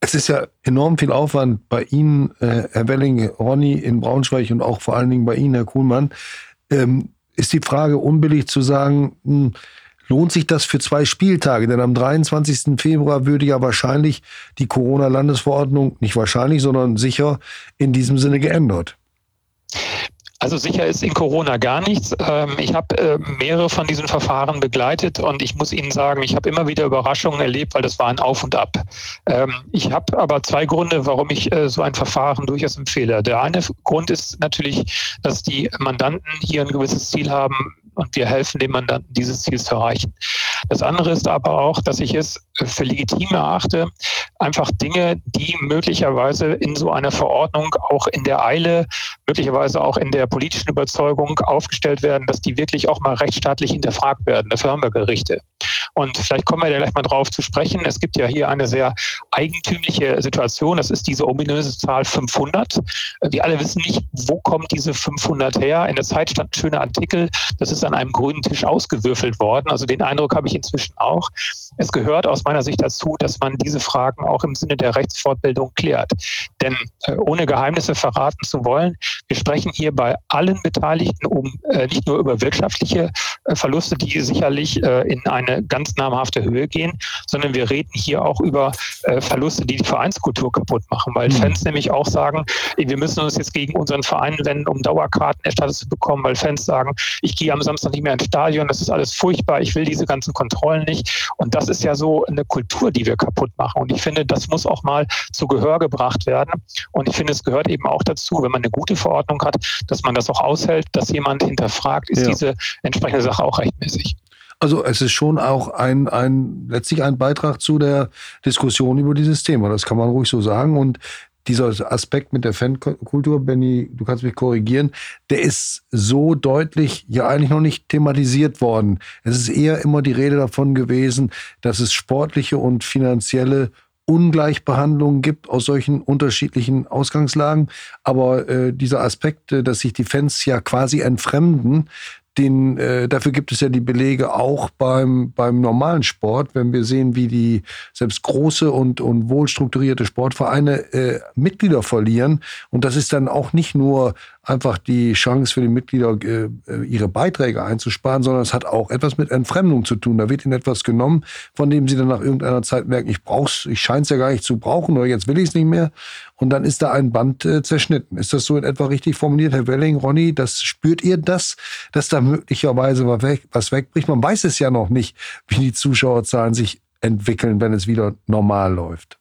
Es ist ja enorm viel Aufwand bei Ihnen, äh, Herr Welling, Ronny in Braunschweig und auch vor allen Dingen bei Ihnen, Herr Kuhlmann. Ähm, ist die Frage unbillig zu sagen, mh, hm, lohnt sich das für zwei Spieltage? Denn am 23. Februar würde ja wahrscheinlich die Corona-Landesverordnung, nicht wahrscheinlich, sondern sicher in diesem Sinne geändert. Also sicher ist in Corona gar nichts. Ähm, ich habe äh, mehrere von diesen Verfahren begleitet und ich muss Ihnen sagen, ich habe immer wieder Überraschungen erlebt, weil das war ein Auf und Ab. Ähm, ich habe aber zwei Gründe, warum ich äh, so ein Verfahren durchaus empfehle. Der eine Grund ist natürlich, dass die Mandanten hier ein gewisses Ziel haben, und wir helfen dem Mandanten, dieses Ziel zu erreichen. Das andere ist aber auch, dass ich es für legitim erachte, einfach Dinge, die möglicherweise in so einer Verordnung auch in der Eile, möglicherweise auch in der politischen Überzeugung aufgestellt werden, dass die wirklich auch mal rechtsstaatlich hinterfragt werden. Dafür haben wir Gerichte. Und vielleicht kommen wir ja gleich mal drauf zu sprechen. Es gibt ja hier eine sehr eigentümliche Situation. Das ist diese ominöse Zahl 500. Wir alle wissen nicht, wo kommt diese 500 her. In der Zeit stand ein schöner Artikel. Das ist an einem grünen Tisch ausgewürfelt worden. Also den Eindruck habe ich inzwischen auch. Es gehört aus meiner Sicht dazu, dass man diese Fragen auch im Sinne der Rechtsfortbildung klärt. Denn äh, ohne Geheimnisse verraten zu wollen, wir sprechen hier bei allen Beteiligten um äh, nicht nur über wirtschaftliche äh, Verluste, die sicherlich in eine ganz namhafte Höhe gehen, sondern wir reden hier auch über äh, Verluste, die die Vereinskultur kaputt machen, weil mhm. Fans nämlich auch sagen, wir müssen uns jetzt gegen unseren Verein wenden, um Dauerkarten erstattet zu bekommen, weil Fans sagen, ich gehe am Samstag nicht mehr ins Stadion, das ist alles furchtbar, ich will diese ganzen Kontrollen nicht. Und das ist ja so eine Kultur, die wir kaputt machen. Und ich finde, das muss auch mal zu Gehör gebracht werden. Und ich finde, es gehört eben auch dazu, wenn man eine gute Verordnung hat, dass man das auch aushält, dass jemand hinterfragt, ist ja. diese entsprechende Sache auch rechtmäßig. Also es ist schon auch ein, ein, letztlich ein Beitrag zu der Diskussion über dieses Thema. Das kann man ruhig so sagen. Und dieser Aspekt mit der Fankultur, Benny, du kannst mich korrigieren, der ist so deutlich ja eigentlich noch nicht thematisiert worden. Es ist eher immer die Rede davon gewesen, dass es sportliche und finanzielle Ungleichbehandlung gibt aus solchen unterschiedlichen Ausgangslagen. Aber äh, dieser Aspekt, äh, dass sich die Fans ja quasi entfremden, den, äh, dafür gibt es ja die Belege auch beim, beim normalen Sport, wenn wir sehen, wie die selbst große und, und wohlstrukturierte Sportvereine äh, Mitglieder verlieren. Und das ist dann auch nicht nur einfach die Chance für die Mitglieder, äh, ihre Beiträge einzusparen, sondern es hat auch etwas mit Entfremdung zu tun. Da wird ihnen etwas genommen, von dem sie dann nach irgendeiner Zeit merken, ich brauch's, ich scheine es ja gar nicht zu brauchen oder jetzt will ich es nicht mehr. Und dann ist da ein Band äh, zerschnitten. Ist das so in etwa richtig formuliert, Herr Welling, Ronny? Das spürt ihr das, dass da möglicherweise was wegbricht? Man weiß es ja noch nicht, wie die Zuschauerzahlen sich entwickeln, wenn es wieder normal läuft.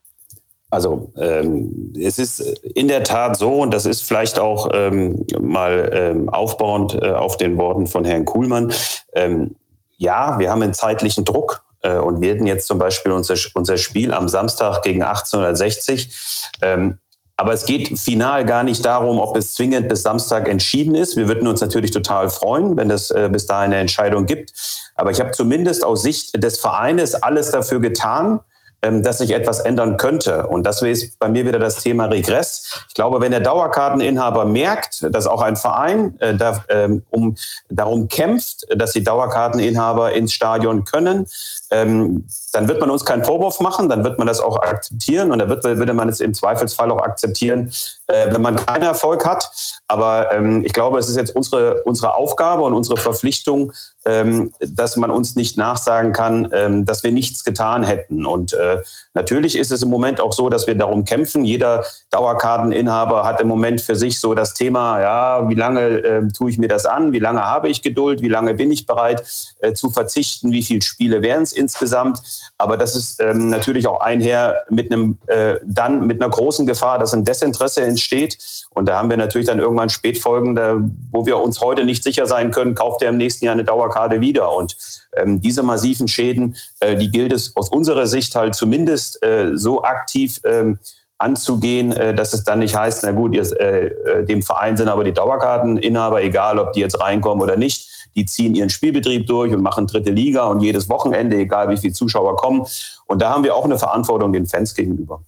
Also ähm, es ist in der Tat so, und das ist vielleicht auch ähm, mal ähm, aufbauend äh, auf den Worten von Herrn Kuhlmann. Ähm, ja, wir haben einen zeitlichen Druck äh, und hätten jetzt zum Beispiel unser, unser Spiel am Samstag gegen 1860. Ähm, aber es geht final gar nicht darum, ob es zwingend bis Samstag entschieden ist. Wir würden uns natürlich total freuen, wenn es äh, bis dahin eine Entscheidung gibt. Aber ich habe zumindest aus Sicht des Vereines alles dafür getan, dass sich etwas ändern könnte. Und das ist bei mir wieder das Thema Regress. Ich glaube, wenn der Dauerkarteninhaber merkt, dass auch ein Verein äh, da, ähm, um, darum kämpft, dass die Dauerkarteninhaber ins Stadion können, ähm, dann wird man uns keinen Vorwurf machen, dann wird man das auch akzeptieren und dann wird, würde man es im Zweifelsfall auch akzeptieren, äh, wenn man keinen Erfolg hat. Aber ähm, ich glaube, es ist jetzt unsere, unsere Aufgabe und unsere Verpflichtung, ähm, dass man uns nicht nachsagen kann, ähm, dass wir nichts getan hätten. Und äh, natürlich ist es im Moment auch so, dass wir darum kämpfen. Jeder Dauerkarteninhaber hat im Moment für sich so das Thema, ja, wie lange äh, tue ich mir das an, wie lange habe ich Geduld, wie lange bin ich bereit äh, zu verzichten, wie viele Spiele wären es insgesamt. Aber das ist ähm, natürlich auch einher mit einem äh, dann mit einer großen Gefahr, dass ein Desinteresse entsteht. Und da haben wir natürlich dann irgendwann Spätfolgen, da, wo wir uns heute nicht sicher sein können, kauft er im nächsten Jahr eine Dauerkarte wieder. Und ähm, diese massiven Schäden, äh, die gilt es aus unserer Sicht halt zumindest äh, so aktiv ähm, anzugehen, äh, dass es dann nicht heißt, na gut, ihr, äh, äh, dem Verein sind aber die Dauerkarteninhaber, egal ob die jetzt reinkommen oder nicht, die ziehen ihren Spielbetrieb durch und machen dritte Liga und jedes Wochenende, egal wie viele Zuschauer kommen. Und da haben wir auch eine Verantwortung den Fans gegenüber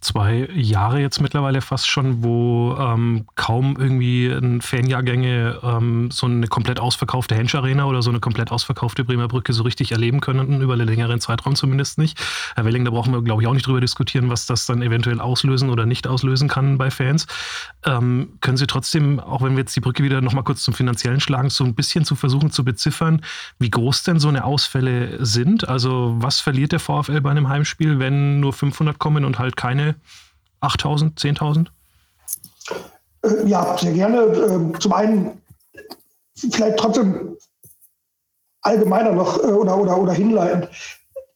zwei Jahre jetzt mittlerweile fast schon, wo ähm, kaum irgendwie Fanjahrgänge ähm, so eine komplett ausverkaufte Hensch Arena oder so eine komplett ausverkaufte Bremer Brücke so richtig erleben können, über einen längeren Zeitraum zumindest nicht. Herr Welling, da brauchen wir, glaube ich, auch nicht drüber diskutieren, was das dann eventuell auslösen oder nicht auslösen kann bei Fans. Ähm, können Sie trotzdem, auch wenn wir jetzt die Brücke wieder nochmal kurz zum Finanziellen schlagen, so ein bisschen zu versuchen zu beziffern, wie groß denn so eine Ausfälle sind? Also was verliert der VfL bei einem Heimspiel, wenn nur 500 kommen und halt keine 8.000, 10.000? Äh, ja, sehr gerne. Ähm, zum einen vielleicht trotzdem allgemeiner noch äh, oder, oder, oder hinleitend.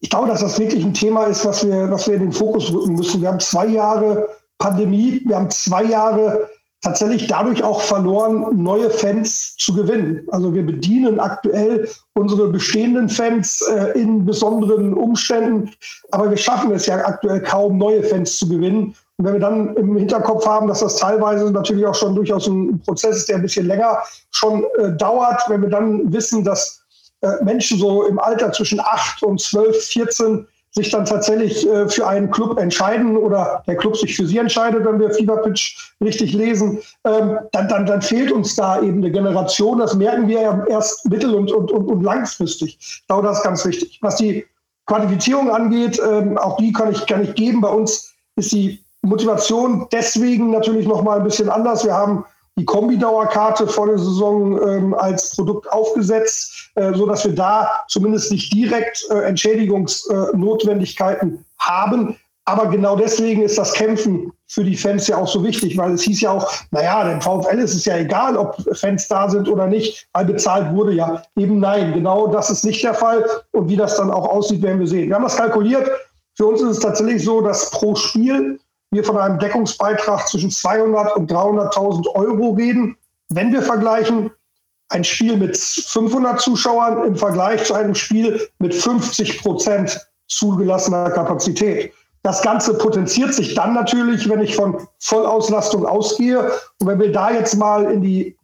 Ich glaube, dass das wirklich ein Thema ist, was wir, was wir in den Fokus rücken müssen. Wir haben zwei Jahre Pandemie, wir haben zwei Jahre tatsächlich dadurch auch verloren, neue Fans zu gewinnen. Also wir bedienen aktuell unsere bestehenden Fans äh, in besonderen Umständen, aber wir schaffen es ja aktuell kaum, neue Fans zu gewinnen. Und wenn wir dann im Hinterkopf haben, dass das teilweise natürlich auch schon durchaus ein Prozess ist, der ein bisschen länger schon äh, dauert, wenn wir dann wissen, dass äh, Menschen so im Alter zwischen 8 und 12, 14 sich dann tatsächlich äh, für einen Club entscheiden oder der Club sich für sie entscheidet, wenn wir Fever Pitch richtig lesen, ähm, dann, dann, dann fehlt uns da eben eine Generation. Das merken wir ja erst mittel- und, und, und, und langfristig. Ich glaube, das ist ganz wichtig. Was die Quantifizierung angeht, ähm, auch die kann ich, kann ich geben. Bei uns ist die Motivation deswegen natürlich noch mal ein bisschen anders. Wir haben die Kombidauerkarte vor der Saison ähm, als Produkt aufgesetzt, äh, so dass wir da zumindest nicht direkt äh, Entschädigungsnotwendigkeiten haben. Aber genau deswegen ist das Kämpfen für die Fans ja auch so wichtig, weil es hieß ja auch, naja, dem VfL ist es ja egal, ob Fans da sind oder nicht, weil bezahlt wurde ja. Eben nein, genau das ist nicht der Fall. Und wie das dann auch aussieht, werden wir sehen. Wir haben das kalkuliert. Für uns ist es tatsächlich so, dass pro Spiel wir von einem Deckungsbeitrag zwischen 200 und 300.000 Euro reden. Wenn wir vergleichen, ein Spiel mit 500 Zuschauern im Vergleich zu einem Spiel mit 50 Prozent zugelassener Kapazität. Das Ganze potenziert sich dann natürlich, wenn ich von Vollauslastung ausgehe. Und wenn wir da jetzt mal in die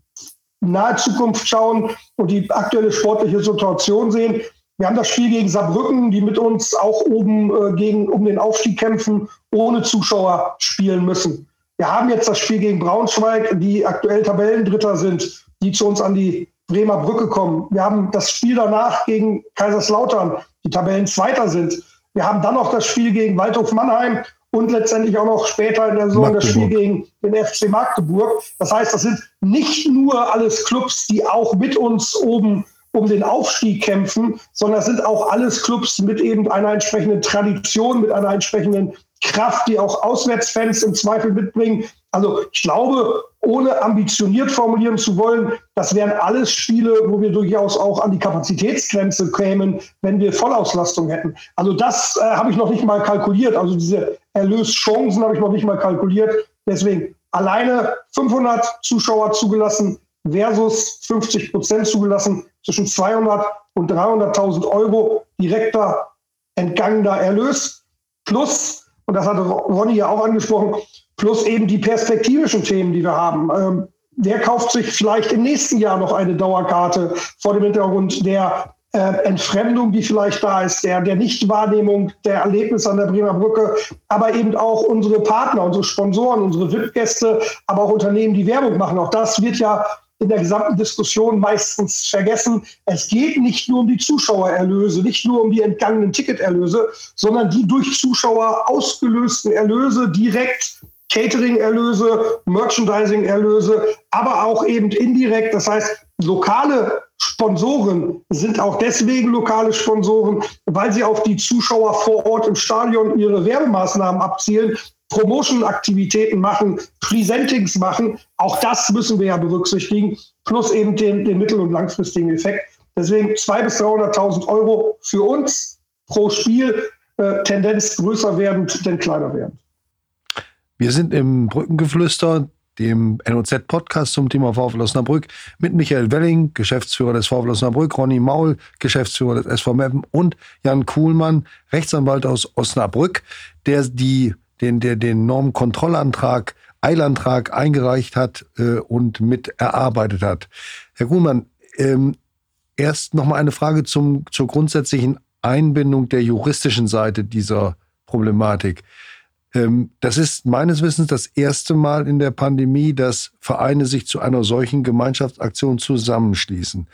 nahe Zukunft schauen und die aktuelle sportliche Situation sehen, wir haben das Spiel gegen Saarbrücken, die mit uns auch oben äh, gegen, um den Aufstieg kämpfen, ohne Zuschauer spielen müssen. Wir haben jetzt das Spiel gegen Braunschweig, die aktuell Tabellendritter sind, die zu uns an die Bremer Brücke kommen. Wir haben das Spiel danach gegen Kaiserslautern, die Tabellenzweiter sind. Wir haben dann noch das Spiel gegen Waldhof Mannheim und letztendlich auch noch später in der Saison das Spiel gegen den FC Magdeburg. Das heißt, das sind nicht nur alles Clubs, die auch mit uns oben um den Aufstieg kämpfen, sondern es sind auch alles Clubs mit eben einer entsprechenden Tradition, mit einer entsprechenden Kraft, die auch Auswärtsfans im Zweifel mitbringen. Also ich glaube, ohne ambitioniert formulieren zu wollen, das wären alles Spiele, wo wir durchaus auch an die Kapazitätsgrenze kämen, wenn wir Vollauslastung hätten. Also das äh, habe ich noch nicht mal kalkuliert. Also diese Erlöschancen habe ich noch nicht mal kalkuliert. Deswegen alleine 500 Zuschauer zugelassen versus 50 Prozent zugelassen, zwischen 200 und 300.000 Euro direkter entgangener Erlös plus, und das hatte Ronny ja auch angesprochen, plus eben die perspektivischen Themen, die wir haben. Ähm, wer kauft sich vielleicht im nächsten Jahr noch eine Dauerkarte vor dem Hintergrund der äh, Entfremdung, die vielleicht da ist, der, der Nichtwahrnehmung der Erlebnisse an der Bremer Brücke, aber eben auch unsere Partner, unsere Sponsoren, unsere VIP-Gäste, aber auch Unternehmen, die Werbung machen. Auch das wird ja in der gesamten Diskussion meistens vergessen. Es geht nicht nur um die Zuschauererlöse, nicht nur um die entgangenen Ticketerlöse, sondern die durch Zuschauer ausgelösten Erlöse direkt Catering-Erlöse, Merchandising-Erlöse, aber auch eben indirekt. Das heißt, lokale Sponsoren sind auch deswegen lokale Sponsoren, weil sie auf die Zuschauer vor Ort im Stadion ihre Werbemaßnahmen abzielen, Promotion-Aktivitäten machen, Presentings machen. Auch das müssen wir ja berücksichtigen, plus eben den, den mittel- und langfristigen Effekt. Deswegen 200.000 bis 300.000 Euro für uns pro Spiel, äh, Tendenz größer werdend, denn kleiner werdend. Wir sind im Brückengeflüster, dem NOZ-Podcast zum Thema VfL Osnabrück mit Michael Welling, Geschäftsführer des VfL Osnabrück, Ronny Maul, Geschäftsführer des SV Meppen und Jan Kuhlmann, Rechtsanwalt aus Osnabrück, der die, den, der den Normkontrollantrag, Eilantrag eingereicht hat äh, und mit erarbeitet hat. Herr Kuhlmann, ähm, erst noch mal eine Frage zum, zur grundsätzlichen Einbindung der juristischen Seite dieser Problematik. Ähm, das ist meines Wissens das erste Mal in der Pandemie, dass Vereine sich zu einer solchen Gemeinschaftsaktion zusammenschließen.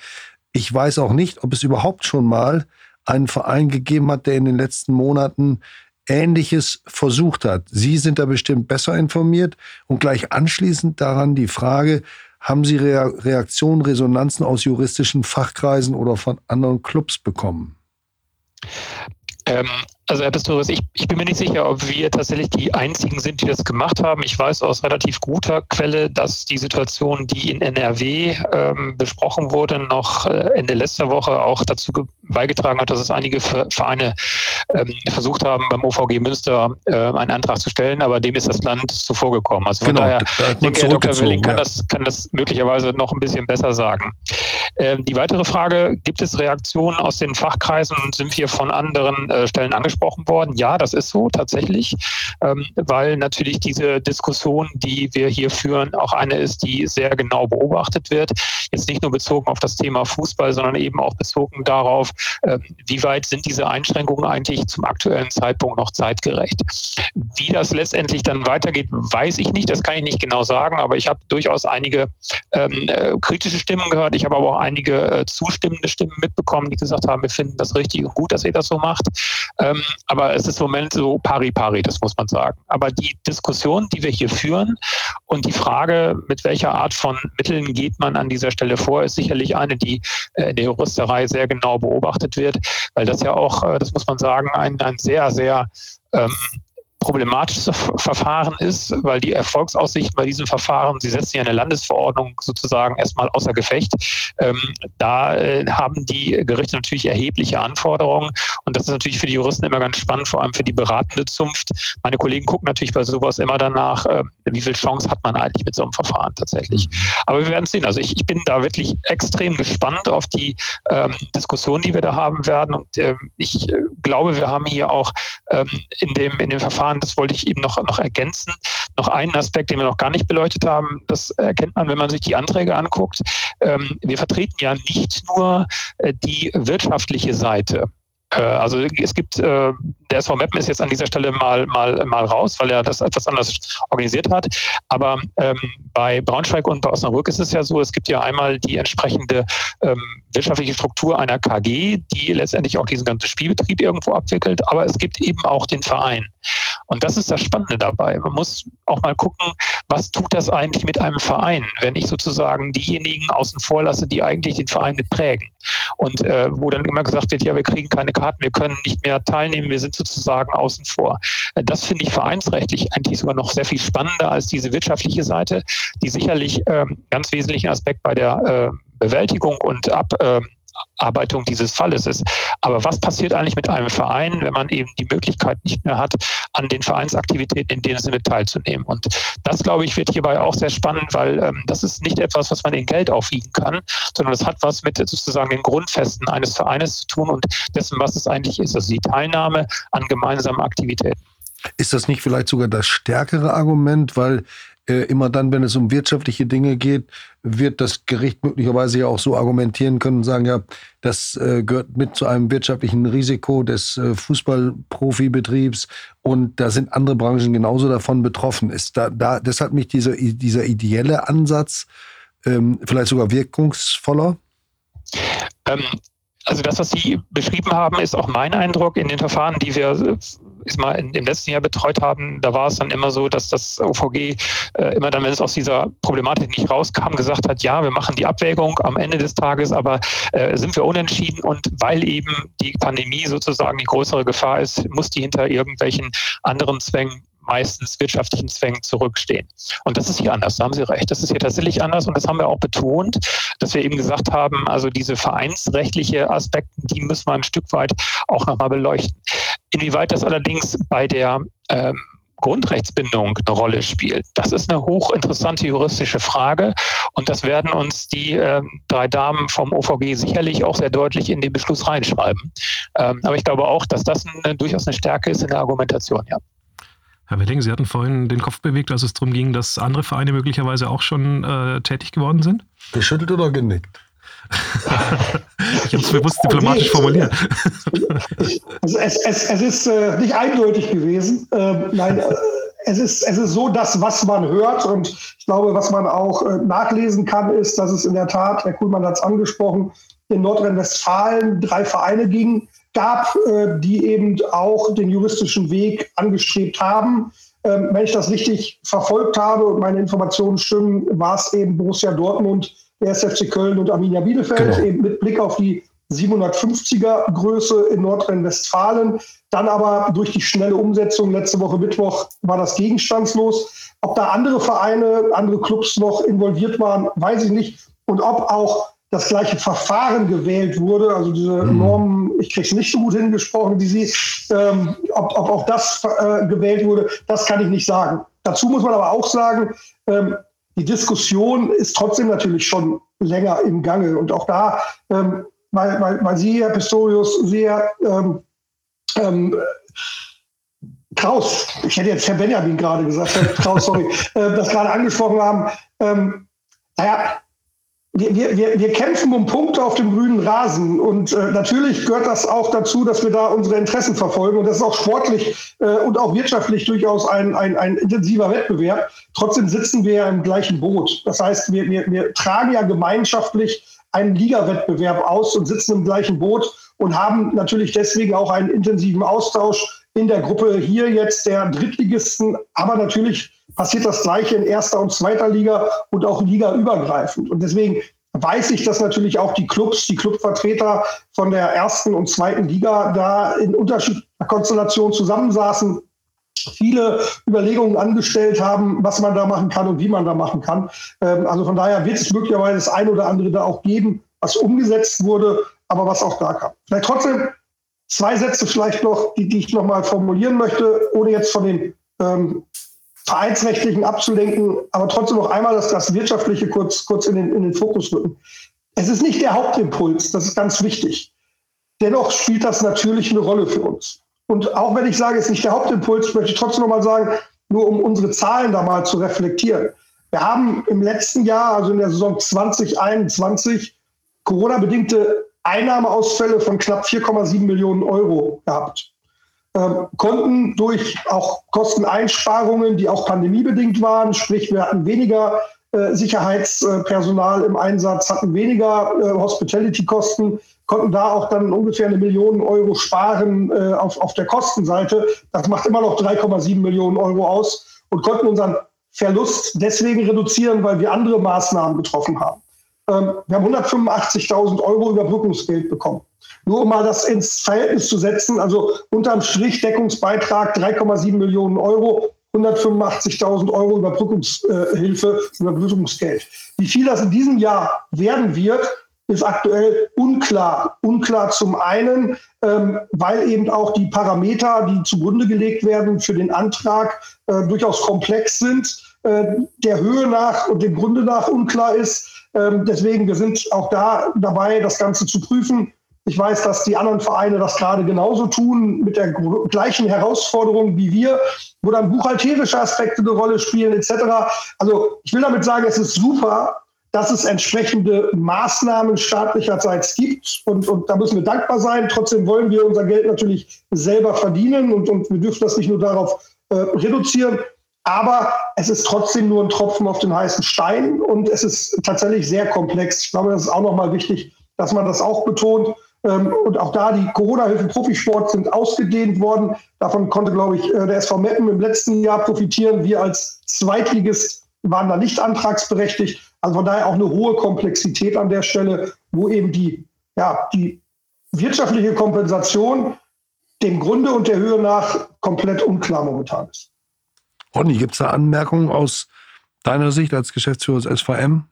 Ich weiß auch nicht, ob es überhaupt schon mal einen Verein gegeben hat, der in den letzten Monaten Ähnliches versucht hat. Sie sind da bestimmt besser informiert und gleich anschließend daran die Frage, haben Sie Reaktionen, Resonanzen aus juristischen Fachkreisen oder von anderen Clubs bekommen? Ähm, also Herr Pistorius, ich, ich bin mir nicht sicher, ob wir tatsächlich die Einzigen sind, die das gemacht haben. Ich weiß aus relativ guter Quelle, dass die Situation, die in NRW ähm, besprochen wurde, noch äh, Ende letzter Woche auch dazu beigetragen hat, dass es einige Vereine ähm, versucht haben, beim OVG Münster äh, einen Antrag zu stellen, aber dem ist das Land zuvor gekommen. Also von genau, daher, da denke Herr Dr. Willing kann, ja. das, kann das möglicherweise noch ein bisschen besser sagen. Ähm, die weitere Frage, gibt es Reaktionen aus den Fachkreisen und sind wir von anderen äh, Stellen angesprochen? Angesprochen worden. Ja, das ist so tatsächlich, ähm, weil natürlich diese Diskussion, die wir hier führen, auch eine ist, die sehr genau beobachtet wird. Jetzt nicht nur bezogen auf das Thema Fußball, sondern eben auch bezogen darauf, äh, wie weit sind diese Einschränkungen eigentlich zum aktuellen Zeitpunkt noch zeitgerecht. Wie das letztendlich dann weitergeht, weiß ich nicht. Das kann ich nicht genau sagen, aber ich habe durchaus einige ähm, äh, kritische Stimmen gehört. Ich habe aber auch einige äh, zustimmende Stimmen mitbekommen, die gesagt haben, wir finden das richtig und gut, dass ihr das so macht. Ähm, aber es ist im Moment so pari pari, das muss man sagen. Aber die Diskussion, die wir hier führen und die Frage, mit welcher Art von Mitteln geht man an dieser Stelle vor, ist sicherlich eine, die äh, in der Juristerei sehr genau beobachtet wird, weil das ja auch, äh, das muss man sagen, ein, ein sehr, sehr ähm, problematisches Verfahren ist, weil die Erfolgsaussichten bei diesem Verfahren, Sie setzen ja eine Landesverordnung sozusagen erstmal außer Gefecht. Ähm, da äh, haben die Gerichte natürlich erhebliche Anforderungen und das ist natürlich für die Juristen immer ganz spannend, vor allem für die beratende Zunft. Meine Kollegen gucken natürlich bei sowas immer danach, äh, wie viel Chance hat man eigentlich mit so einem Verfahren tatsächlich. Aber wir werden sehen. Also ich, ich bin da wirklich extrem gespannt auf die ähm, Diskussion, die wir da haben werden und äh, ich glaube, wir haben hier auch ähm, in, dem, in dem Verfahren, das wollte ich eben noch, noch ergänzen, noch einen Aspekt, den wir noch gar nicht beleuchtet haben. Das erkennt man, wenn man sich die Anträge anguckt. Ähm, wir vertreten ja nicht nur äh, die wirtschaftliche Seite. Äh, also es gibt, äh, der SV Meppen ist jetzt an dieser Stelle mal, mal, mal raus, weil er das etwas anders organisiert hat. Aber ähm, bei Braunschweig und bei Osnabrück ist es ja so, es gibt ja einmal die entsprechende ähm, wirtschaftliche Struktur einer KG, die letztendlich auch diesen ganzen Spielbetrieb irgendwo abwickelt, aber es gibt eben auch den Verein. Und das ist das Spannende dabei. Man muss auch mal gucken, was tut das eigentlich mit einem Verein, wenn ich sozusagen diejenigen außen vor lasse, die eigentlich den Verein mitprägen. Und äh, wo dann immer gesagt wird, ja, wir kriegen keine Karten, wir können nicht mehr teilnehmen, wir sind sozusagen außen vor. Äh, das finde ich vereinsrechtlich eigentlich sogar noch sehr viel spannender als diese wirtschaftliche Seite, die sicherlich äh, ganz wesentlichen Aspekt bei der äh, Bewältigung und Ab, äh, Abarbeitung dieses Falles ist. Aber was passiert eigentlich mit einem Verein, wenn man eben die Möglichkeit nicht mehr hat, an den Vereinsaktivitäten in dem Sinne teilzunehmen? Und das, glaube ich, wird hierbei auch sehr spannend, weil ähm, das ist nicht etwas, was man in Geld aufwiegen kann, sondern das hat was mit sozusagen den Grundfesten eines Vereines zu tun und dessen, was es eigentlich ist, also die Teilnahme an gemeinsamen Aktivitäten. Ist das nicht vielleicht sogar das stärkere Argument, weil äh, immer dann, wenn es um wirtschaftliche Dinge geht, wird das Gericht möglicherweise ja auch so argumentieren können und sagen, ja, das äh, gehört mit zu einem wirtschaftlichen Risiko des äh, Fußballprofibetriebs und da sind andere Branchen genauso davon betroffen. Ist da, da deshalb mich dieser, dieser ideelle Ansatz ähm, vielleicht sogar wirkungsvoller? Ähm, also das, was Sie beschrieben haben, ist auch mein Eindruck in den Verfahren, die wir ist mal im letzten Jahr betreut haben, da war es dann immer so, dass das OVG äh, immer dann, wenn es aus dieser Problematik nicht rauskam, gesagt hat, ja, wir machen die Abwägung am Ende des Tages, aber äh, sind wir unentschieden. Und weil eben die Pandemie sozusagen die größere Gefahr ist, muss die hinter irgendwelchen anderen Zwängen meistens wirtschaftlichen Zwängen zurückstehen. Und das ist hier anders, da haben Sie recht. Das ist hier tatsächlich anders und das haben wir auch betont, dass wir eben gesagt haben, also diese vereinsrechtliche Aspekte, die müssen wir ein Stück weit auch nochmal beleuchten. Inwieweit das allerdings bei der ähm, Grundrechtsbindung eine Rolle spielt. Das ist eine hochinteressante juristische Frage und das werden uns die äh, drei Damen vom OVG sicherlich auch sehr deutlich in den Beschluss reinschreiben. Ähm, aber ich glaube auch, dass das eine, durchaus eine Stärke ist in der Argumentation, ja. Herr Welling, Sie hatten vorhin den Kopf bewegt, als es darum ging, dass andere Vereine möglicherweise auch schon äh, tätig geworden sind. Geschüttelt oder genickt? ich habe es bewusst diplomatisch formuliert. Also es, es, es ist äh, nicht eindeutig gewesen. Ähm, nein, äh, es ist, es ist so, dass was man hört und ich glaube, was man auch äh, nachlesen kann, ist, dass es in der Tat, Herr Kuhlmann hat es angesprochen, in Nordrhein-Westfalen drei Vereine ging, gab, äh, die eben auch den juristischen Weg angestrebt haben. Ähm, wenn ich das richtig verfolgt habe und meine Informationen stimmen, war es eben Borussia Dortmund, der SFC Köln und Arminia Bielefeld, genau. eben mit Blick auf die 750er Größe in Nordrhein-Westfalen. Dann aber durch die schnelle Umsetzung letzte Woche Mittwoch war das gegenstandslos. Ob da andere Vereine, andere Clubs noch involviert waren, weiß ich nicht. Und ob auch das gleiche Verfahren gewählt wurde, also diese mhm. Normen, ich kriege es nicht so gut hingesprochen wie Sie, ähm, ob, ob, auch das äh, gewählt wurde, das kann ich nicht sagen. Dazu muss man aber auch sagen, ähm, die Diskussion ist trotzdem natürlich schon länger im Gange. Und auch da, ähm, weil, weil, weil Sie, Herr Pistorius, sehr ähm, ähm, Kraus, ich hätte jetzt Herr Benjamin gerade gesagt, Herr Kraus, sorry, *laughs* äh, das gerade angesprochen haben. Ähm, naja, wir, wir, wir kämpfen um Punkte auf dem grünen Rasen und äh, natürlich gehört das auch dazu, dass wir da unsere Interessen verfolgen und das ist auch sportlich äh, und auch wirtschaftlich durchaus ein, ein, ein intensiver Wettbewerb. Trotzdem sitzen wir ja im gleichen Boot. Das heißt, wir, wir, wir tragen ja gemeinschaftlich einen Ligawettbewerb aus und sitzen im gleichen Boot und haben natürlich deswegen auch einen intensiven Austausch in der Gruppe hier jetzt der Drittligisten, aber natürlich passiert das Gleiche in erster und zweiter Liga und auch ligaübergreifend. Und deswegen weiß ich, dass natürlich auch die Clubs, die Clubvertreter von der ersten und zweiten Liga da in unterschiedlicher Konstellation zusammensaßen. viele Überlegungen angestellt haben, was man da machen kann und wie man da machen kann. Ähm, also von daher wird es möglicherweise das eine oder andere da auch geben, was umgesetzt wurde, aber was auch da kam. Vielleicht trotzdem zwei Sätze vielleicht noch, die, die ich nochmal formulieren möchte, ohne jetzt von den ähm, vereinsrechtlichen abzulenken, aber trotzdem noch einmal das, das Wirtschaftliche kurz, kurz in, den, in den Fokus rücken. Es ist nicht der Hauptimpuls, das ist ganz wichtig. Dennoch spielt das natürlich eine Rolle für uns. Und auch wenn ich sage, es ist nicht der Hauptimpuls, möchte ich trotzdem noch mal sagen, nur um unsere Zahlen da mal zu reflektieren. Wir haben im letzten Jahr, also in der Saison 2021, Corona-bedingte Einnahmeausfälle von knapp 4,7 Millionen Euro gehabt. Ähm, konnten durch auch Kosteneinsparungen, die auch pandemiebedingt waren, sprich wir hatten weniger äh, Sicherheitspersonal im Einsatz, hatten weniger äh, Hospitality-Kosten, konnten da auch dann ungefähr eine Million Euro sparen äh, auf, auf der Kostenseite. Das macht immer noch 3,7 Millionen Euro aus und konnten unseren Verlust deswegen reduzieren, weil wir andere Maßnahmen getroffen haben. Ähm, wir haben 185.000 Euro Überbrückungsgeld bekommen. Nur um mal das ins Verhältnis zu setzen, also unterm Strich Deckungsbeitrag 3,7 Millionen Euro, 185.000 Euro Überbrückungshilfe, Überbrückungsgeld. Wie viel das in diesem Jahr werden wird, ist aktuell unklar. Unklar zum einen, ähm, weil eben auch die Parameter, die zugrunde gelegt werden für den Antrag, äh, durchaus komplex sind, äh, der Höhe nach und dem Grunde nach unklar ist. Ähm, deswegen, wir sind auch da dabei, das Ganze zu prüfen. Ich weiß, dass die anderen Vereine das gerade genauso tun, mit der gleichen Herausforderung wie wir, wo dann buchhalterische Aspekte eine Rolle spielen, etc. Also ich will damit sagen, es ist super, dass es entsprechende Maßnahmen staatlicherseits gibt. Und, und da müssen wir dankbar sein. Trotzdem wollen wir unser Geld natürlich selber verdienen und, und wir dürfen das nicht nur darauf äh, reduzieren. Aber es ist trotzdem nur ein Tropfen auf den heißen Stein und es ist tatsächlich sehr komplex. Ich glaube, das ist auch nochmal wichtig, dass man das auch betont. Ähm, und auch da, die Corona-Hilfen Profisport sind ausgedehnt worden. Davon konnte, glaube ich, äh, der SV Meppen im letzten Jahr profitieren. Wir als Zweitligist waren da nicht antragsberechtigt. Also von daher auch eine hohe Komplexität an der Stelle, wo eben die, ja, die wirtschaftliche Kompensation dem Grunde und der Höhe nach komplett unklar momentan ist. Ronny, gibt es da Anmerkungen aus deiner Sicht als Geschäftsführer des SVM?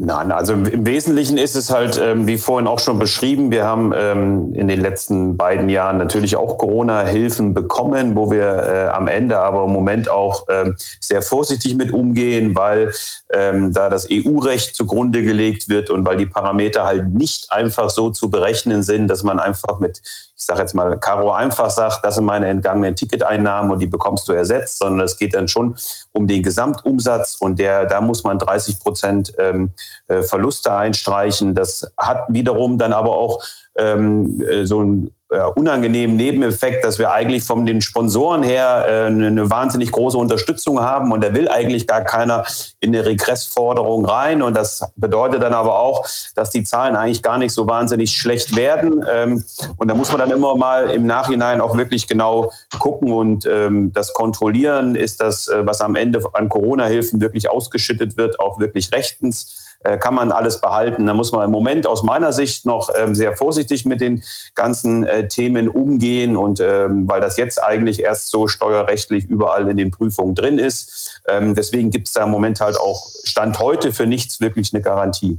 Nein, also im Wesentlichen ist es halt, ähm, wie vorhin auch schon beschrieben, wir haben ähm, in den letzten beiden Jahren natürlich auch Corona-Hilfen bekommen, wo wir äh, am Ende aber im Moment auch ähm, sehr vorsichtig mit umgehen, weil ähm, da das EU-Recht zugrunde gelegt wird und weil die Parameter halt nicht einfach so zu berechnen sind, dass man einfach mit ich sage jetzt mal, Caro einfach sagt, das sind meine entgangenen Ticketeinnahmen und die bekommst du ersetzt, sondern es geht dann schon um den Gesamtumsatz und der, da muss man 30 Prozent ähm, äh, Verluste einstreichen. Das hat wiederum dann aber auch ähm, äh, so ein äh, unangenehmen Nebeneffekt, dass wir eigentlich von den Sponsoren her äh, eine wahnsinnig große Unterstützung haben und da will eigentlich gar keiner in eine Regressforderung rein. Und das bedeutet dann aber auch, dass die Zahlen eigentlich gar nicht so wahnsinnig schlecht werden. Ähm, und da muss man dann immer mal im Nachhinein auch wirklich genau gucken und ähm, das kontrollieren, ist das, äh, was am Ende an Corona-Hilfen wirklich ausgeschüttet wird, auch wirklich rechtens kann man alles behalten. Da muss man im Moment aus meiner Sicht noch ähm, sehr vorsichtig mit den ganzen äh, Themen umgehen und ähm, weil das jetzt eigentlich erst so steuerrechtlich überall in den Prüfungen drin ist. Ähm, deswegen gibt es da im Moment halt auch Stand heute für nichts wirklich eine Garantie.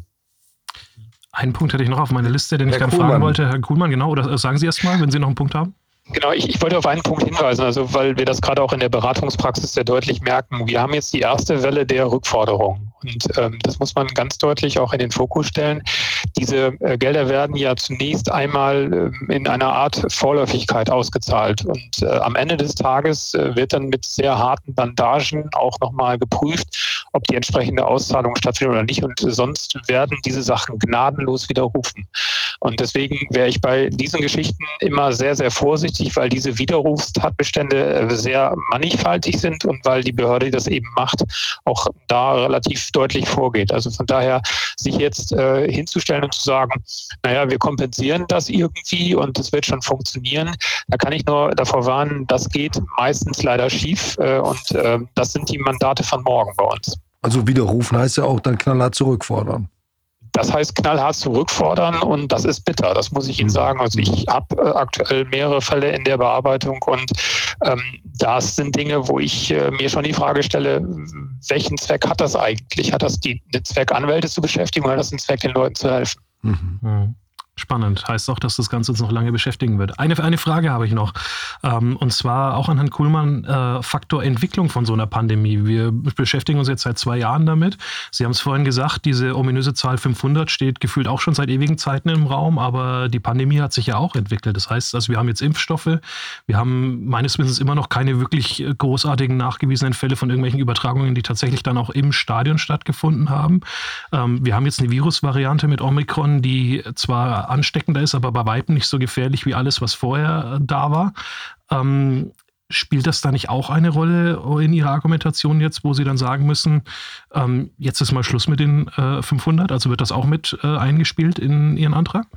Einen Punkt hätte ich noch auf meiner Liste, den Herr ich gerne fragen wollte. Herr Kuhlmann, genau, oder sagen Sie erst mal, wenn Sie noch einen Punkt haben. Genau, ich, ich wollte auf einen Punkt hinweisen, also weil wir das gerade auch in der Beratungspraxis sehr deutlich merken. Wir haben jetzt die erste Welle der Rückforderung. Und ähm, das muss man ganz deutlich auch in den Fokus stellen. Diese äh, Gelder werden ja zunächst einmal äh, in einer Art Vorläufigkeit ausgezahlt. Und äh, am Ende des Tages äh, wird dann mit sehr harten Bandagen auch nochmal geprüft, ob die entsprechende Auszahlung stattfindet oder nicht. Und sonst werden diese Sachen gnadenlos widerrufen. Und deswegen wäre ich bei diesen Geschichten immer sehr, sehr vorsichtig, weil diese Widerrufstatbestände äh, sehr mannigfaltig sind und weil die Behörde, die das eben macht, auch da relativ deutlich vorgeht. Also von daher sich jetzt äh, hinzustellen und zu sagen, naja, wir kompensieren das irgendwie und es wird schon funktionieren, da kann ich nur davor warnen, das geht meistens leider schief äh, und äh, das sind die Mandate von morgen bei uns. Also widerrufen heißt ja auch dann knallhart zurückfordern. Das heißt knallhart zurückfordern und das ist bitter, das muss ich Ihnen sagen. Also ich habe äh, aktuell mehrere Fälle in der Bearbeitung und ähm, das sind Dinge, wo ich äh, mir schon die Frage stelle, welchen Zweck hat das eigentlich? Hat das die, den Zweck, Anwälte zu beschäftigen oder hat das den Zweck, den Leuten zu helfen? Mhm. Spannend. Heißt auch, dass das Ganze uns noch lange beschäftigen wird. Eine, eine Frage habe ich noch. Ähm, und zwar auch an Herrn Kuhlmann, äh, Faktor Entwicklung von so einer Pandemie. Wir beschäftigen uns jetzt seit zwei Jahren damit. Sie haben es vorhin gesagt, diese ominöse Zahl 500 steht gefühlt auch schon seit ewigen Zeiten im Raum, aber die Pandemie hat sich ja auch entwickelt. Das heißt, also wir haben jetzt Impfstoffe. Wir haben meines Wissens immer noch keine wirklich großartigen nachgewiesenen Fälle von irgendwelchen Übertragungen, die tatsächlich dann auch im Stadion stattgefunden haben. Ähm, wir haben jetzt eine Virusvariante mit Omikron, die zwar ansteckender ist, aber bei weitem nicht so gefährlich wie alles, was vorher äh, da war. Ähm, spielt das da nicht auch eine Rolle in Ihrer Argumentation jetzt, wo Sie dann sagen müssen, ähm, jetzt ist mal Schluss mit den äh, 500? Also wird das auch mit äh, eingespielt in Ihren Antrag?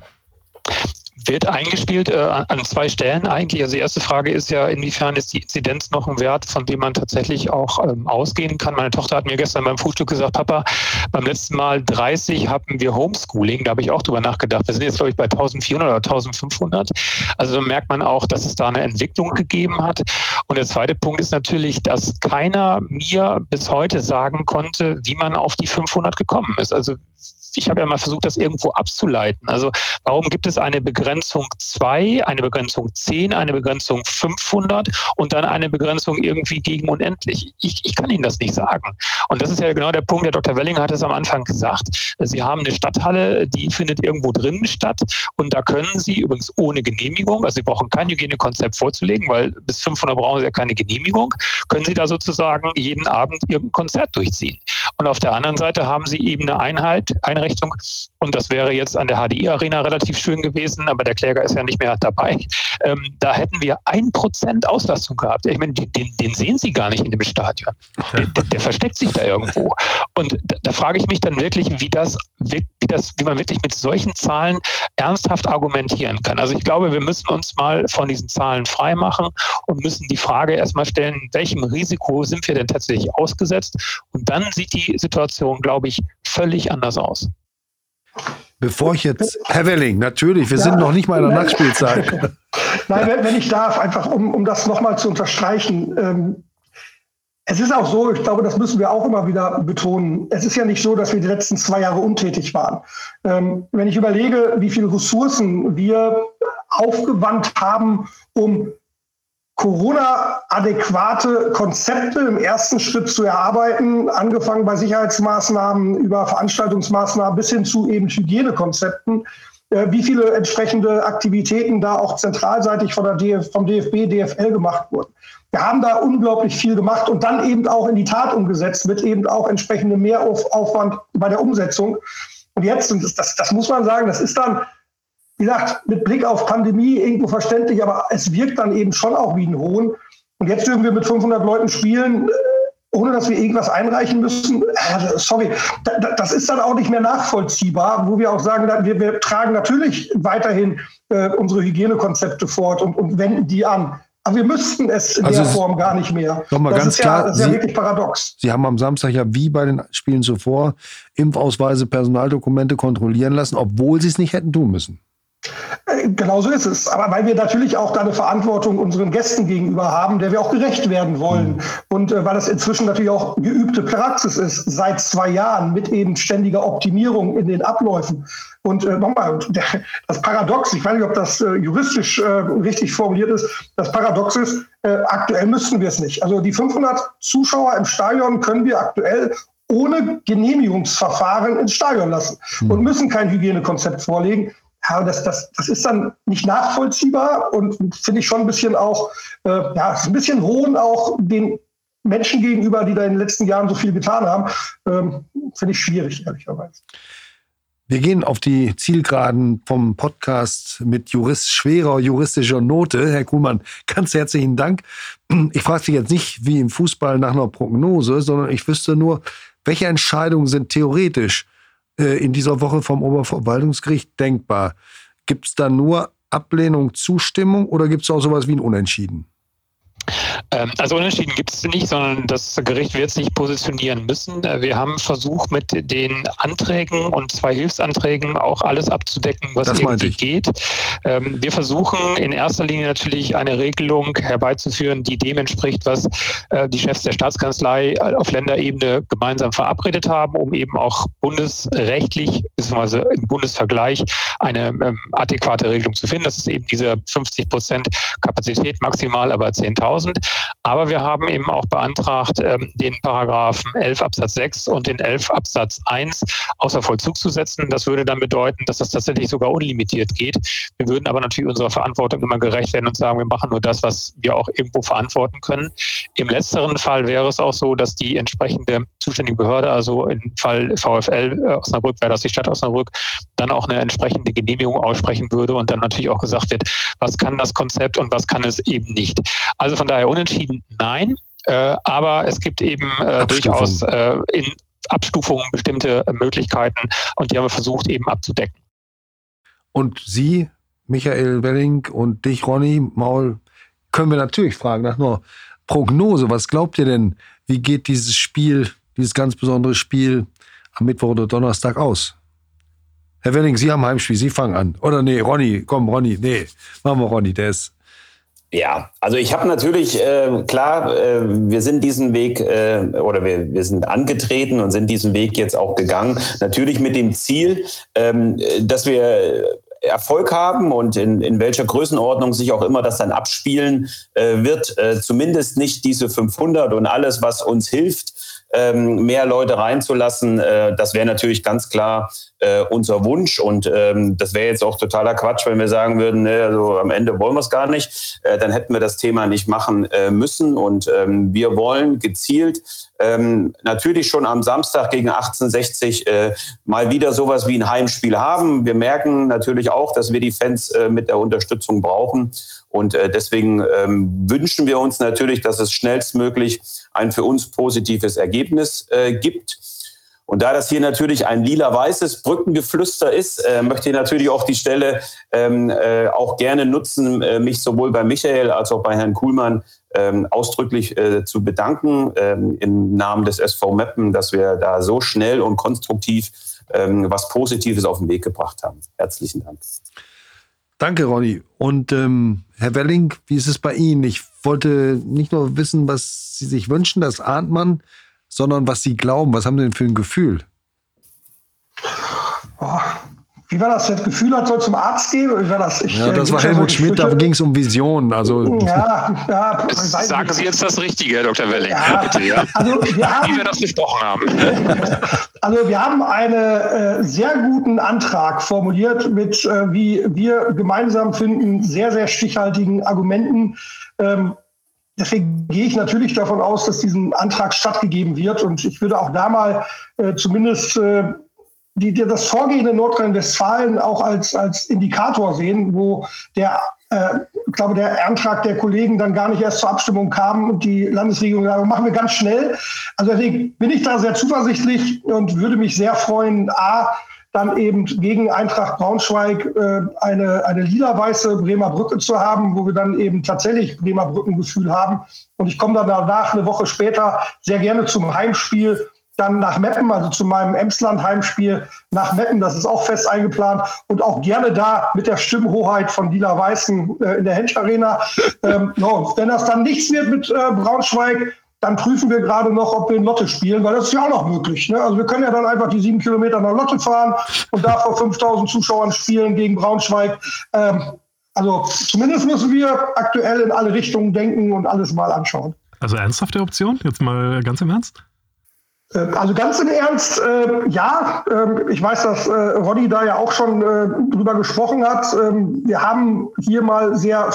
Wird eingespielt äh, an zwei Stellen eigentlich. Also die erste Frage ist ja, inwiefern ist die Inzidenz noch ein Wert, von dem man tatsächlich auch ähm, ausgehen kann. Meine Tochter hat mir gestern beim Frühstück gesagt, Papa, beim letzten Mal 30 hatten wir Homeschooling. Da habe ich auch drüber nachgedacht. Wir sind jetzt, glaube ich, bei 1400 oder 1500. Also merkt man auch, dass es da eine Entwicklung gegeben hat. Und der zweite Punkt ist natürlich, dass keiner mir bis heute sagen konnte, wie man auf die 500 gekommen ist. Also ich habe ja mal versucht, das irgendwo abzuleiten. Also warum gibt es eine Begrenzung 2, eine Begrenzung 10, eine Begrenzung 500 und dann eine Begrenzung irgendwie gegen unendlich? Ich, ich kann Ihnen das nicht sagen. Und das ist ja genau der Punkt, der Dr. Welling hat es am Anfang gesagt. Sie haben eine Stadthalle, die findet irgendwo drinnen statt und da können Sie übrigens ohne Genehmigung, also Sie brauchen kein Hygienekonzept vorzulegen, weil bis 500 brauchen Sie ja keine Genehmigung, können Sie da sozusagen jeden Abend Ihr Konzert durchziehen. Und auf der anderen Seite haben Sie eben eine Einheit, eine Einrichtung. Und das wäre jetzt an der HDI-Arena relativ schön gewesen, aber der Kläger ist ja nicht mehr dabei. Ähm, da hätten wir ein Prozent Auslastung gehabt. Ich meine, den, den, sehen Sie gar nicht in dem Stadion. Der, der, der versteckt sich da irgendwo. Und da, da, frage ich mich dann wirklich, wie das, wie das, wie man wirklich mit solchen Zahlen ernsthaft argumentieren kann. Also ich glaube, wir müssen uns mal von diesen Zahlen freimachen und müssen die Frage erstmal stellen, welchem Risiko sind wir denn tatsächlich ausgesetzt? Und dann sieht die Situation, glaube ich, völlig anders aus. Bevor ich jetzt, Herr Welling, natürlich, wir ja, sind noch nicht mal in der Nachspielzeit. *laughs* Nein, wenn, wenn, ich darf, einfach um, um das nochmal zu unterstreichen. Ähm, es ist auch so, ich glaube, das müssen wir auch immer wieder betonen. Es ist ja nicht so, dass wir die letzten zwei Jahre untätig waren. Ähm, wenn ich überlege, wie viele Ressourcen wir aufgewandt haben, um Corona-adäquate Konzepte im ersten Schritt zu erarbeiten, angefangen bei Sicherheitsmaßnahmen über Veranstaltungsmaßnahmen bis hin zu eben Hygienekonzepten. Äh, wie viele entsprechende Aktivitäten da auch zentralseitig von der DF, vom DFB, DFL gemacht wurden. Wir haben da unglaublich viel gemacht und dann eben auch in die Tat umgesetzt mit eben auch entsprechendem Mehraufwand bei der Umsetzung. Und jetzt, und das, das, das muss man sagen, das ist dann wie gesagt, mit Blick auf Pandemie irgendwo verständlich, aber es wirkt dann eben schon auch wie ein Hohn. Und jetzt dürfen wir mit 500 Leuten spielen, äh, ohne dass wir irgendwas einreichen müssen. Äh, sorry, das ist dann auch nicht mehr nachvollziehbar, wo wir auch sagen, wir, wir tragen natürlich weiterhin äh, unsere Hygienekonzepte fort und, und wenden die an. Aber wir müssten es in also der Form gar nicht mehr. Nochmal das ganz ist klar, ja, das ist ja wirklich paradox. Sie haben am Samstag ja wie bei den Spielen zuvor Impfausweise, Personaldokumente kontrollieren lassen, obwohl sie es nicht hätten tun müssen. Äh, genau so ist es. Aber weil wir natürlich auch da eine Verantwortung unseren Gästen gegenüber haben, der wir auch gerecht werden wollen. Mhm. Und äh, weil das inzwischen natürlich auch geübte Praxis ist, seit zwei Jahren mit eben ständiger Optimierung in den Abläufen. Und äh, nochmal, das Paradox, ich weiß nicht, ob das äh, juristisch äh, richtig formuliert ist, das Paradox ist, äh, aktuell müssten wir es nicht. Also die 500 Zuschauer im Stadion können wir aktuell ohne Genehmigungsverfahren ins Stadion lassen mhm. und müssen kein Hygienekonzept vorlegen ja, das, das, das ist dann nicht nachvollziehbar und finde ich schon ein bisschen auch, äh, ja, ein bisschen Hohn auch den Menschen gegenüber, die da in den letzten Jahren so viel getan haben, ähm, finde ich schwierig, ehrlicherweise. Wir gehen auf die Zielgeraden vom Podcast mit Jurist, schwerer juristischer Note. Herr Kuhlmann, ganz herzlichen Dank. Ich frage Sie jetzt nicht wie im Fußball nach einer Prognose, sondern ich wüsste nur, welche Entscheidungen sind theoretisch in dieser Woche vom Oberverwaltungsgericht denkbar. Gibt es da nur Ablehnung, Zustimmung oder gibt es auch sowas wie ein Unentschieden? Ähm, also Unentschieden gibt es nicht, sondern das Gericht wird sich positionieren müssen. Äh, wir haben versucht, mit den Anträgen und zwei Hilfsanträgen auch alles abzudecken, was das irgendwie geht. Ähm, wir versuchen in erster Linie natürlich eine Regelung herbeizuführen, die dem entspricht, was äh, die Chefs der Staatskanzlei auf Länderebene gemeinsam verabredet haben, um eben auch bundesrechtlich bzw. im Bundesvergleich eine ähm, adäquate Regelung zu finden. Das ist eben diese 50 Prozent Kapazität maximal, aber 10.000. 2000. Aber wir haben eben auch beantragt, ähm, den Paragraphen 11 Absatz 6 und den 11 Absatz 1 außer Vollzug zu setzen. Das würde dann bedeuten, dass das tatsächlich sogar unlimitiert geht. Wir würden aber natürlich unserer Verantwortung immer gerecht werden und sagen, wir machen nur das, was wir auch irgendwo verantworten können. Im letzteren Fall wäre es auch so, dass die entsprechende zuständige Behörde, also im Fall VfL äh, Osnabrück, wäre das die Stadt Osnabrück, dann auch eine entsprechende Genehmigung aussprechen würde und dann natürlich auch gesagt wird, was kann das Konzept und was kann es eben nicht. Also von daher unentschieden nein, äh, aber es gibt eben äh, durchaus äh, in Abstufungen bestimmte Möglichkeiten und die haben wir versucht eben abzudecken. Und Sie, Michael Welling und dich, Ronny Maul, können wir natürlich fragen nach einer Prognose. Was glaubt ihr denn, wie geht dieses Spiel, dieses ganz besondere Spiel am Mittwoch oder Donnerstag aus? Herr Welling, Sie haben Heimspiel, Sie fangen an. Oder nee, Ronny, komm, Ronny, nee, machen wir Ronny, der ist ja, also ich habe natürlich, äh, klar, äh, wir sind diesen Weg äh, oder wir, wir sind angetreten und sind diesen Weg jetzt auch gegangen. Natürlich mit dem Ziel, ähm, dass wir Erfolg haben und in, in welcher Größenordnung sich auch immer das dann abspielen äh, wird, äh, zumindest nicht diese 500 und alles, was uns hilft, ähm, mehr Leute reinzulassen. Äh, das wäre natürlich ganz klar äh, unser Wunsch und ähm, das wäre jetzt auch totaler Quatsch, wenn wir sagen würden, ne, also am Ende wollen wir es gar nicht. Äh, dann hätten wir das Thema nicht machen äh, müssen und ähm, wir wollen gezielt ähm, natürlich schon am Samstag gegen 1860 äh, mal wieder sowas wie ein Heimspiel haben. Wir merken natürlich auch, dass wir die Fans äh, mit der Unterstützung brauchen. Und äh, deswegen ähm, wünschen wir uns natürlich, dass es schnellstmöglich ein für uns positives Ergebnis äh, gibt. Und da das hier natürlich ein lila-weißes Brückengeflüster ist, äh, möchte ich natürlich auch die Stelle ähm, äh, auch gerne nutzen, äh, mich sowohl bei Michael als auch bei Herrn Kuhlmann ähm, ausdrücklich äh, zu bedanken ähm, im Namen des SV Meppen, dass wir da so schnell und konstruktiv ähm, was Positives auf den Weg gebracht haben. Herzlichen Dank. Danke, Ronny. Und ähm, Herr Welling, wie ist es bei Ihnen? Ich wollte nicht nur wissen, was Sie sich wünschen, das ahnt man, sondern was Sie glauben. Was haben Sie denn für ein Gefühl? Oh, wie war das? Das Gefühl hat, soll zum Arzt gehen? Oder war das? Ich, ja, das war Helmut Schmidt, da ging es um Visionen. Also, ja, ja, Sagen Sie jetzt das Richtige, Herr Dr. Welling. Ja, bitte, ja. Also wir haben, wie wir das besprochen haben. *laughs* Also wir haben einen äh, sehr guten Antrag formuliert mit, äh, wie wir gemeinsam finden, sehr, sehr stichhaltigen Argumenten. Ähm, Deswegen gehe ich natürlich davon aus, dass diesem Antrag stattgegeben wird. Und ich würde auch da mal äh, zumindest äh, die, die das Vorgehen in Nordrhein-Westfalen auch als, als Indikator sehen, wo der, äh, ich glaube, der Antrag der Kollegen dann gar nicht erst zur Abstimmung kam und die Landesregierung sagt, machen wir ganz schnell. Also deswegen bin ich da sehr zuversichtlich und würde mich sehr freuen, A, dann eben gegen Eintracht Braunschweig äh, eine, eine lila-weiße Bremer Brücke zu haben, wo wir dann eben tatsächlich Bremer Brückengefühl haben. Und ich komme dann danach eine Woche später sehr gerne zum Heimspiel dann nach Meppen, also zu meinem Emsland-Heimspiel nach Meppen, das ist auch fest eingeplant und auch gerne da mit der Stimmhoheit von Dila Weißen äh, in der Hensch Arena. Ähm, no, wenn das dann nichts wird mit äh, Braunschweig, dann prüfen wir gerade noch, ob wir in Lotte spielen, weil das ist ja auch noch möglich. Ne? Also wir können ja dann einfach die sieben Kilometer nach Lotte fahren und da vor 5000 Zuschauern spielen gegen Braunschweig. Ähm, also zumindest müssen wir aktuell in alle Richtungen denken und alles mal anschauen. Also ernsthafte Option? Jetzt mal ganz im Ernst? Äh, also ganz im Ernst, äh, ja, äh, ich weiß, dass äh, Roddy da ja auch schon äh, drüber gesprochen hat. Ähm, wir haben hier mal sehr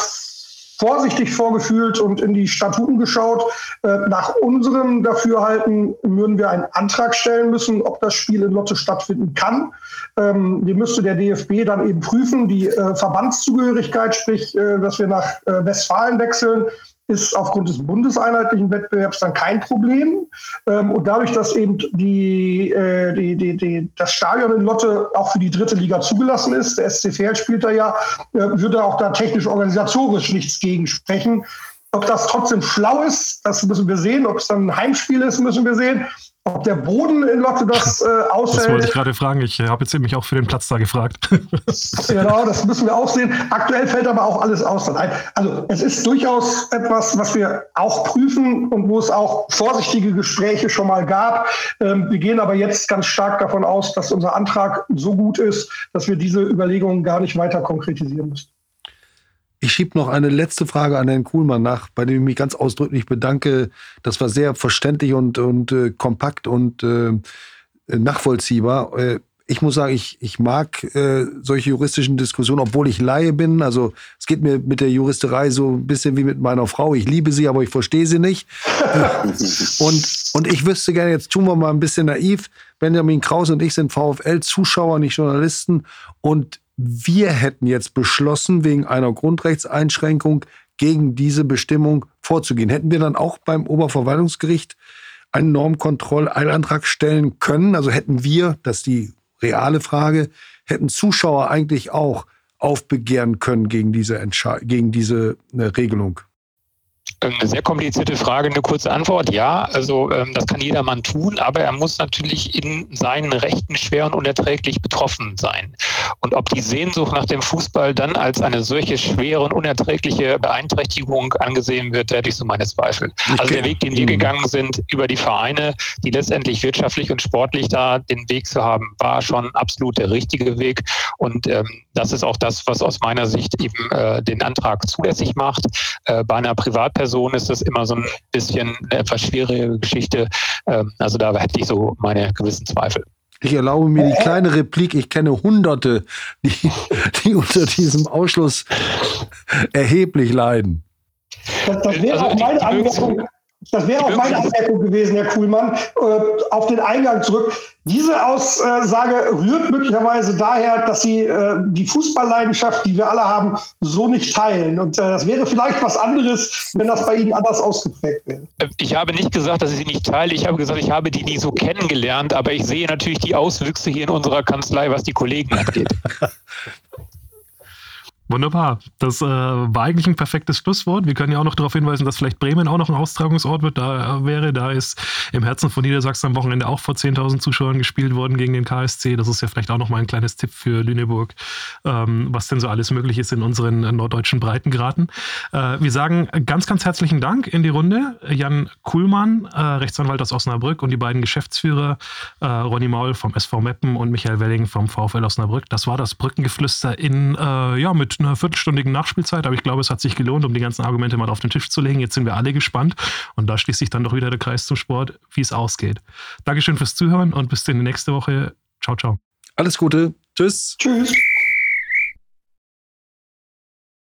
vorsichtig vorgefühlt und in die Statuten geschaut. Äh, nach unserem Dafürhalten würden wir einen Antrag stellen müssen, ob das Spiel in Lotte stattfinden kann. Ähm, den müsste der DFB dann eben prüfen. Die Verbandszugehörigkeit, sprich, dass wir nach Westfalen wechseln, ist aufgrund des bundeseinheitlichen Wettbewerbs dann kein Problem. Ähm, und dadurch, dass eben die, äh, die, die, die, das Stadion in Lotte auch für die dritte Liga zugelassen ist, der SC Verl spielt da ja, äh, würde auch da technisch organisatorisch nichts gegen sprechen. ob das trotzdem schlau ist, das müssen wir sehen. Ob es dann ein Heimspiel ist, müssen wir sehen. Ob der Boden in Lotte das *laughs* äh, aushält. Das wollte ich gerade fragen. Ich habe jetzt nämlich auch für den Platz da gefragt. *laughs* genau, das müssen wir auch sehen. Aktuell fällt aber auch alles aus. Also es ist durchaus etwas, was wir auch prüfen und wo es auch vorsichtige Gespräche schon mal gab. Ähm, wir gehen aber jetzt ganz stark davon aus, dass unser Antrag so gut ist, dass wir diese Überlegungen gar nicht weiter konkretisieren müssen. Ich schiebe noch eine letzte Frage an Herrn Kuhlmann nach, bei dem ich mich ganz ausdrücklich bedanke. Das war sehr verständlich und, und äh, kompakt und äh, nachvollziehbar. Äh, ich muss sagen, ich, ich mag äh, solche juristischen Diskussionen, obwohl ich Laie bin. Also es geht mir mit der Juristerei so ein bisschen wie mit meiner Frau. Ich liebe sie, aber ich verstehe sie nicht. *laughs* und, und ich wüsste gerne, jetzt tun wir mal ein bisschen naiv. Benjamin Kraus und ich sind VfL-Zuschauer, nicht Journalisten. Und wir hätten jetzt beschlossen, wegen einer Grundrechtseinschränkung gegen diese Bestimmung vorzugehen. Hätten wir dann auch beim Oberverwaltungsgericht einen Normkontroll-Eilantrag stellen können? Also hätten wir, das ist die reale Frage, hätten Zuschauer eigentlich auch aufbegehren können gegen diese, Entsche gegen diese äh, Regelung? Eine sehr komplizierte Frage, eine kurze Antwort. Ja, also ähm, das kann jedermann tun, aber er muss natürlich in seinen Rechten schwer und unerträglich betroffen sein. Und ob die Sehnsucht nach dem Fußball dann als eine solche schwere und unerträgliche Beeinträchtigung angesehen wird, hätte ich so meine Zweifel. Also der Weg, den wir mhm. gegangen sind über die Vereine, die letztendlich wirtschaftlich und sportlich da den Weg zu haben, war schon absolut der richtige Weg. Und ähm, das ist auch das, was aus meiner Sicht eben äh, den Antrag zulässig macht. Äh, bei einer Privatperson Person ist das immer so ein bisschen eine etwas schwierige Geschichte. Ähm, also da hätte ich so meine gewissen Zweifel. Ich erlaube mir die kleine Replik. Ich kenne Hunderte, die, die unter diesem Ausschluss erheblich leiden. Das, das wäre also auch meine Anmerkung. Das wäre auch meine Anmerkung gewesen, Herr Kuhlmann, äh, auf den Eingang zurück. Diese Aussage rührt möglicherweise daher, dass Sie äh, die Fußballleidenschaft, die wir alle haben, so nicht teilen. Und äh, das wäre vielleicht was anderes, wenn das bei Ihnen anders ausgeprägt wäre. Ich habe nicht gesagt, dass ich sie nicht teile. Ich habe gesagt, ich habe die nie so kennengelernt. Aber ich sehe natürlich die Auswüchse hier in unserer Kanzlei, was die Kollegen angeht. *laughs* Wunderbar. Das äh, war eigentlich ein perfektes Schlusswort. Wir können ja auch noch darauf hinweisen, dass vielleicht Bremen auch noch ein Austragungsort wird, da, äh, wäre. Da ist im Herzen von Niedersachsen am Wochenende auch vor 10.000 Zuschauern gespielt worden gegen den KSC. Das ist ja vielleicht auch noch mal ein kleines Tipp für Lüneburg, ähm, was denn so alles möglich ist in unseren äh, norddeutschen Breitengraden. Äh, wir sagen ganz, ganz herzlichen Dank in die Runde. Jan Kuhlmann, äh, Rechtsanwalt aus Osnabrück und die beiden Geschäftsführer äh, Ronny Maul vom SV Meppen und Michael Welling vom VfL Osnabrück. Das war das Brückengeflüster in, ja, mit einer viertelstündigen Nachspielzeit, aber ich glaube, es hat sich gelohnt, um die ganzen Argumente mal auf den Tisch zu legen. Jetzt sind wir alle gespannt und da schließt sich dann doch wieder der Kreis zum Sport, wie es ausgeht. Dankeschön fürs Zuhören und bis in die nächste Woche. Ciao, ciao. Alles Gute. Tschüss. Tschüss.